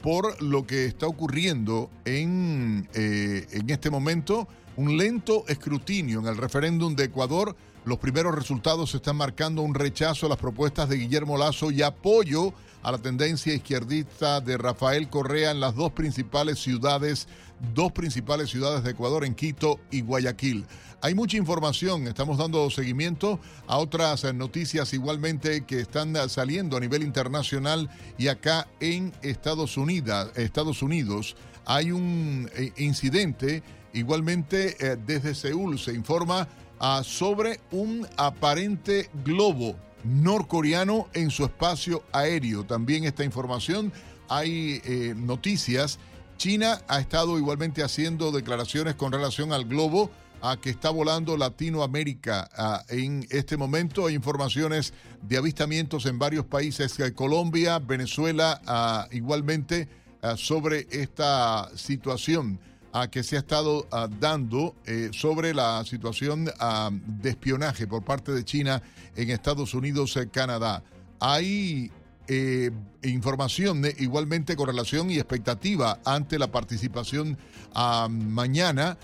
por lo que está ocurriendo en, eh, en este momento un lento escrutinio en el referéndum de Ecuador. Los primeros resultados están marcando un rechazo a las propuestas de Guillermo Lazo y apoyo a la tendencia izquierdista de Rafael Correa en las dos principales ciudades, dos principales ciudades de Ecuador, en Quito y Guayaquil. Hay mucha información, estamos dando seguimiento a otras noticias igualmente que están saliendo a nivel internacional y acá en Estados Unidos. Estados Unidos hay un eh, incidente Igualmente, eh, desde Seúl se informa ah, sobre un aparente globo norcoreano en su espacio aéreo. También esta información, hay eh, noticias. China ha estado igualmente haciendo declaraciones con relación al globo a que está volando Latinoamérica ah, en este momento. Hay informaciones de avistamientos en varios países, eh, Colombia, Venezuela, ah, igualmente sobre esta situación a que se ha estado ah, dando eh, sobre la situación ah, de espionaje por parte de China en Estados Unidos, eh, Canadá. Hay eh, información igualmente con relación y expectativa ante la participación ah, mañana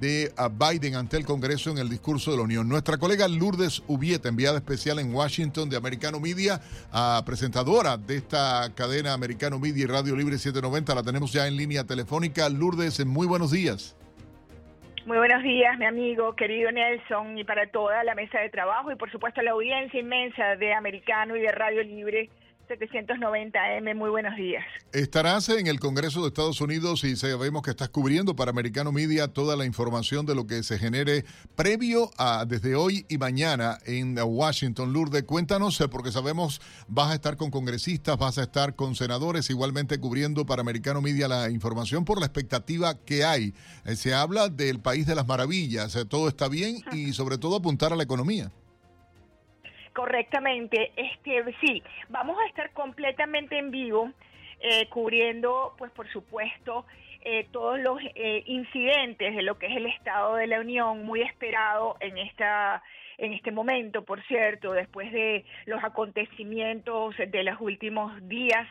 de Biden ante el Congreso en el discurso de la Unión. Nuestra colega Lourdes Ubieta, enviada especial en Washington de Americano Media, presentadora de esta cadena Americano Media y Radio Libre 790, la tenemos ya en línea telefónica. Lourdes, muy buenos días. Muy buenos días, mi amigo, querido Nelson, y para toda la mesa de trabajo y por supuesto la audiencia inmensa de Americano y de Radio Libre 790M, muy buenos días. Estarás en el Congreso de Estados Unidos y sabemos que estás cubriendo para Americano Media toda la información de lo que se genere previo a desde hoy y mañana en Washington. Lourdes, cuéntanos, eh, porque sabemos vas a estar con congresistas, vas a estar con senadores, igualmente cubriendo para Americano Media la información por la expectativa que hay. Eh, se habla del país de las maravillas, eh, todo está bien y sobre todo apuntar a la economía. Correctamente, este, sí, vamos a estar completamente en vivo, eh, cubriendo, pues por supuesto, eh, todos los eh, incidentes de lo que es el Estado de la Unión, muy esperado en esta en este momento, por cierto, después de los acontecimientos de los últimos días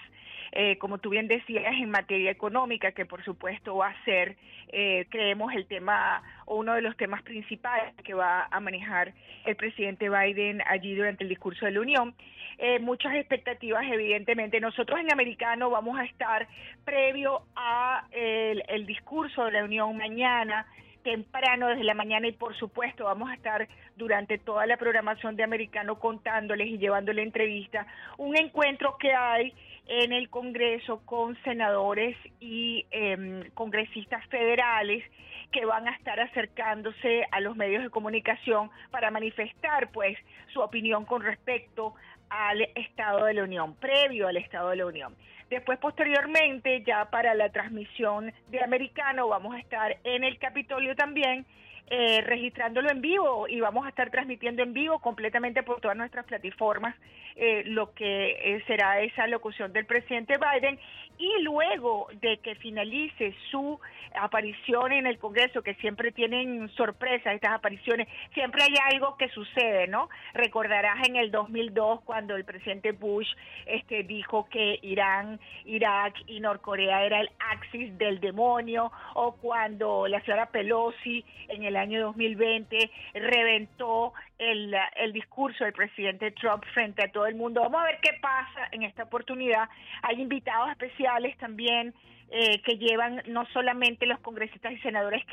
eh, como tú bien decías, en materia económica, que por supuesto va a ser, eh, creemos, el tema o uno de los temas principales que va a manejar el presidente Biden allí durante el discurso de la Unión. Eh, muchas expectativas, evidentemente. Nosotros en Americano vamos a estar previo a el discurso de la Unión mañana temprano desde la mañana y por supuesto vamos a estar durante toda la programación de Americano contándoles y llevándole entrevistas. Un encuentro que hay en el Congreso con senadores y em, congresistas federales que van a estar acercándose a los medios de comunicación para manifestar pues su opinión con respecto al Estado de la Unión, previo al Estado de la Unión. Después, posteriormente, ya para la transmisión de Americano, vamos a estar en el Capitolio también, eh, registrándolo en vivo y vamos a estar transmitiendo en vivo completamente por todas nuestras plataformas eh, lo que eh, será esa locución del presidente Biden y luego de que finalice su aparición en el Congreso, que siempre tienen sorpresas estas apariciones, siempre hay algo que sucede, ¿no? Recordarás en el 2002 cuando el presidente Bush este, dijo que Irán, Irak y Norcorea era el axis del demonio, o cuando la señora Pelosi en el año 2020 reventó el, el discurso del presidente Trump frente a todo el mundo. Vamos a ver qué pasa en esta oportunidad. Hay invitados especiales también eh, que llevan no solamente los congresistas y senadores,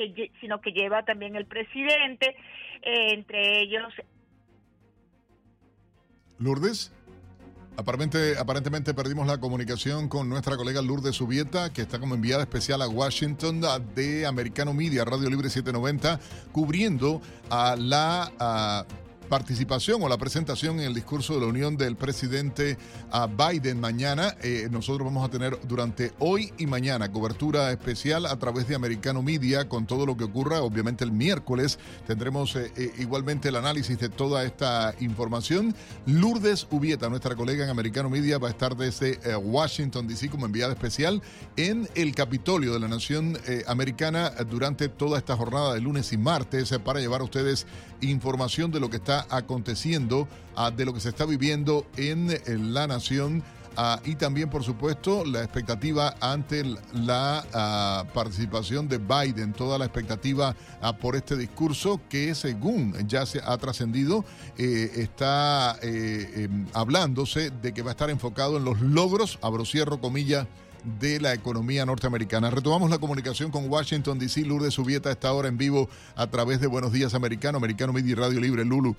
sino que lleva también el presidente, eh, entre ellos. Lourdes. Aparentemente, aparentemente perdimos la comunicación con nuestra colega Lourdes Subieta, que está como enviada especial a Washington de Americano Media, Radio Libre 790, cubriendo a la participación o la presentación en el discurso de la Unión del presidente Biden mañana. Eh, nosotros vamos a tener durante hoy y mañana cobertura especial a través de Americano Media con todo lo que ocurra. Obviamente el miércoles tendremos eh, eh, igualmente el análisis de toda esta información. Lourdes Ubieta, nuestra colega en Americano Media, va a estar desde Washington, D.C. como enviada especial en el Capitolio de la Nación Americana durante toda esta jornada de lunes y martes para llevar a ustedes información de lo que está aconteciendo, ah, de lo que se está viviendo en, la nación. Ah, y también, por supuesto, la expectativa ante la ah, participación de Biden, toda la expectativa por este discurso que, según ya se ha trascendido, eh, está eh, em, hablándose de que va a estar enfocado en los logros, abro cierro comillas, de la economía norteamericana. Retomamos la comunicación con Washington, D.C. Lourdes Subieta está ahora en vivo a través de Buenos Días Americano, Americano Media Radio Libre. Lulu.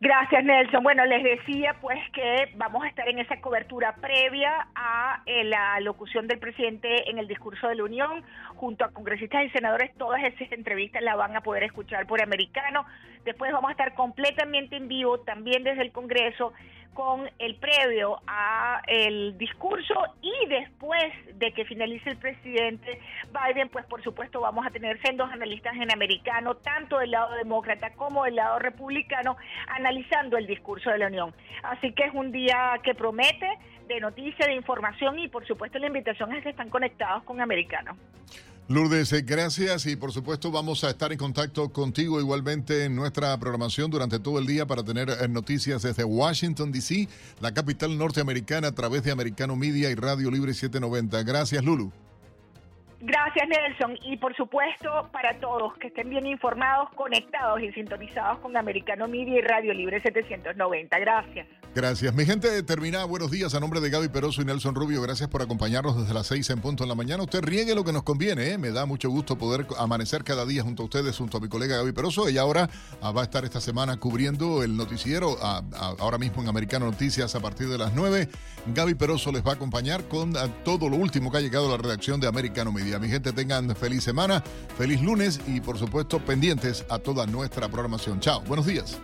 Gracias, Nelson. Bueno, les decía pues que vamos a estar en esa cobertura previa a eh, la locución del presidente en el discurso de la Unión, junto a congresistas y senadores. Todas esas entrevistas las van a poder escuchar por americano. Después vamos a estar completamente en vivo también desde el Congreso con el previo a el discurso y después de que finalice el presidente Biden, pues por supuesto vamos a tener sendos analistas en americano, tanto del lado demócrata como del lado republicano, analizando el discurso de la Unión. Así que es un día que promete de noticias, de información y por supuesto la invitación es que están conectados con americano. Lourdes, eh, gracias y por supuesto vamos a estar en contacto contigo igualmente en nuestra programación durante todo el día para tener eh, noticias desde Washington, D.C., la capital norteamericana a través de Americano Media y Radio Libre 790. Gracias, Lulu. Gracias, Nelson. Y por supuesto, para todos que estén bien informados, conectados y sintonizados con Americano Media y Radio Libre 790. Gracias. Gracias. Mi gente, termina. Buenos días a nombre de Gaby Peroso y Nelson Rubio. Gracias por acompañarnos desde las seis en punto en la mañana. Usted riegue lo que nos conviene. ¿eh? Me da mucho gusto poder amanecer cada día junto a ustedes, junto a mi colega Gaby Peroso. Ella ahora ah, va a estar esta semana cubriendo el noticiero, ah, ah, ahora mismo en Americano Noticias a partir de las nueve. Gaby Peroso les va a acompañar con todo lo último que ha llegado a la redacción de Americano Media. Mi gente, tengan feliz semana, feliz lunes y por supuesto pendientes a toda nuestra programación. Chao, buenos días.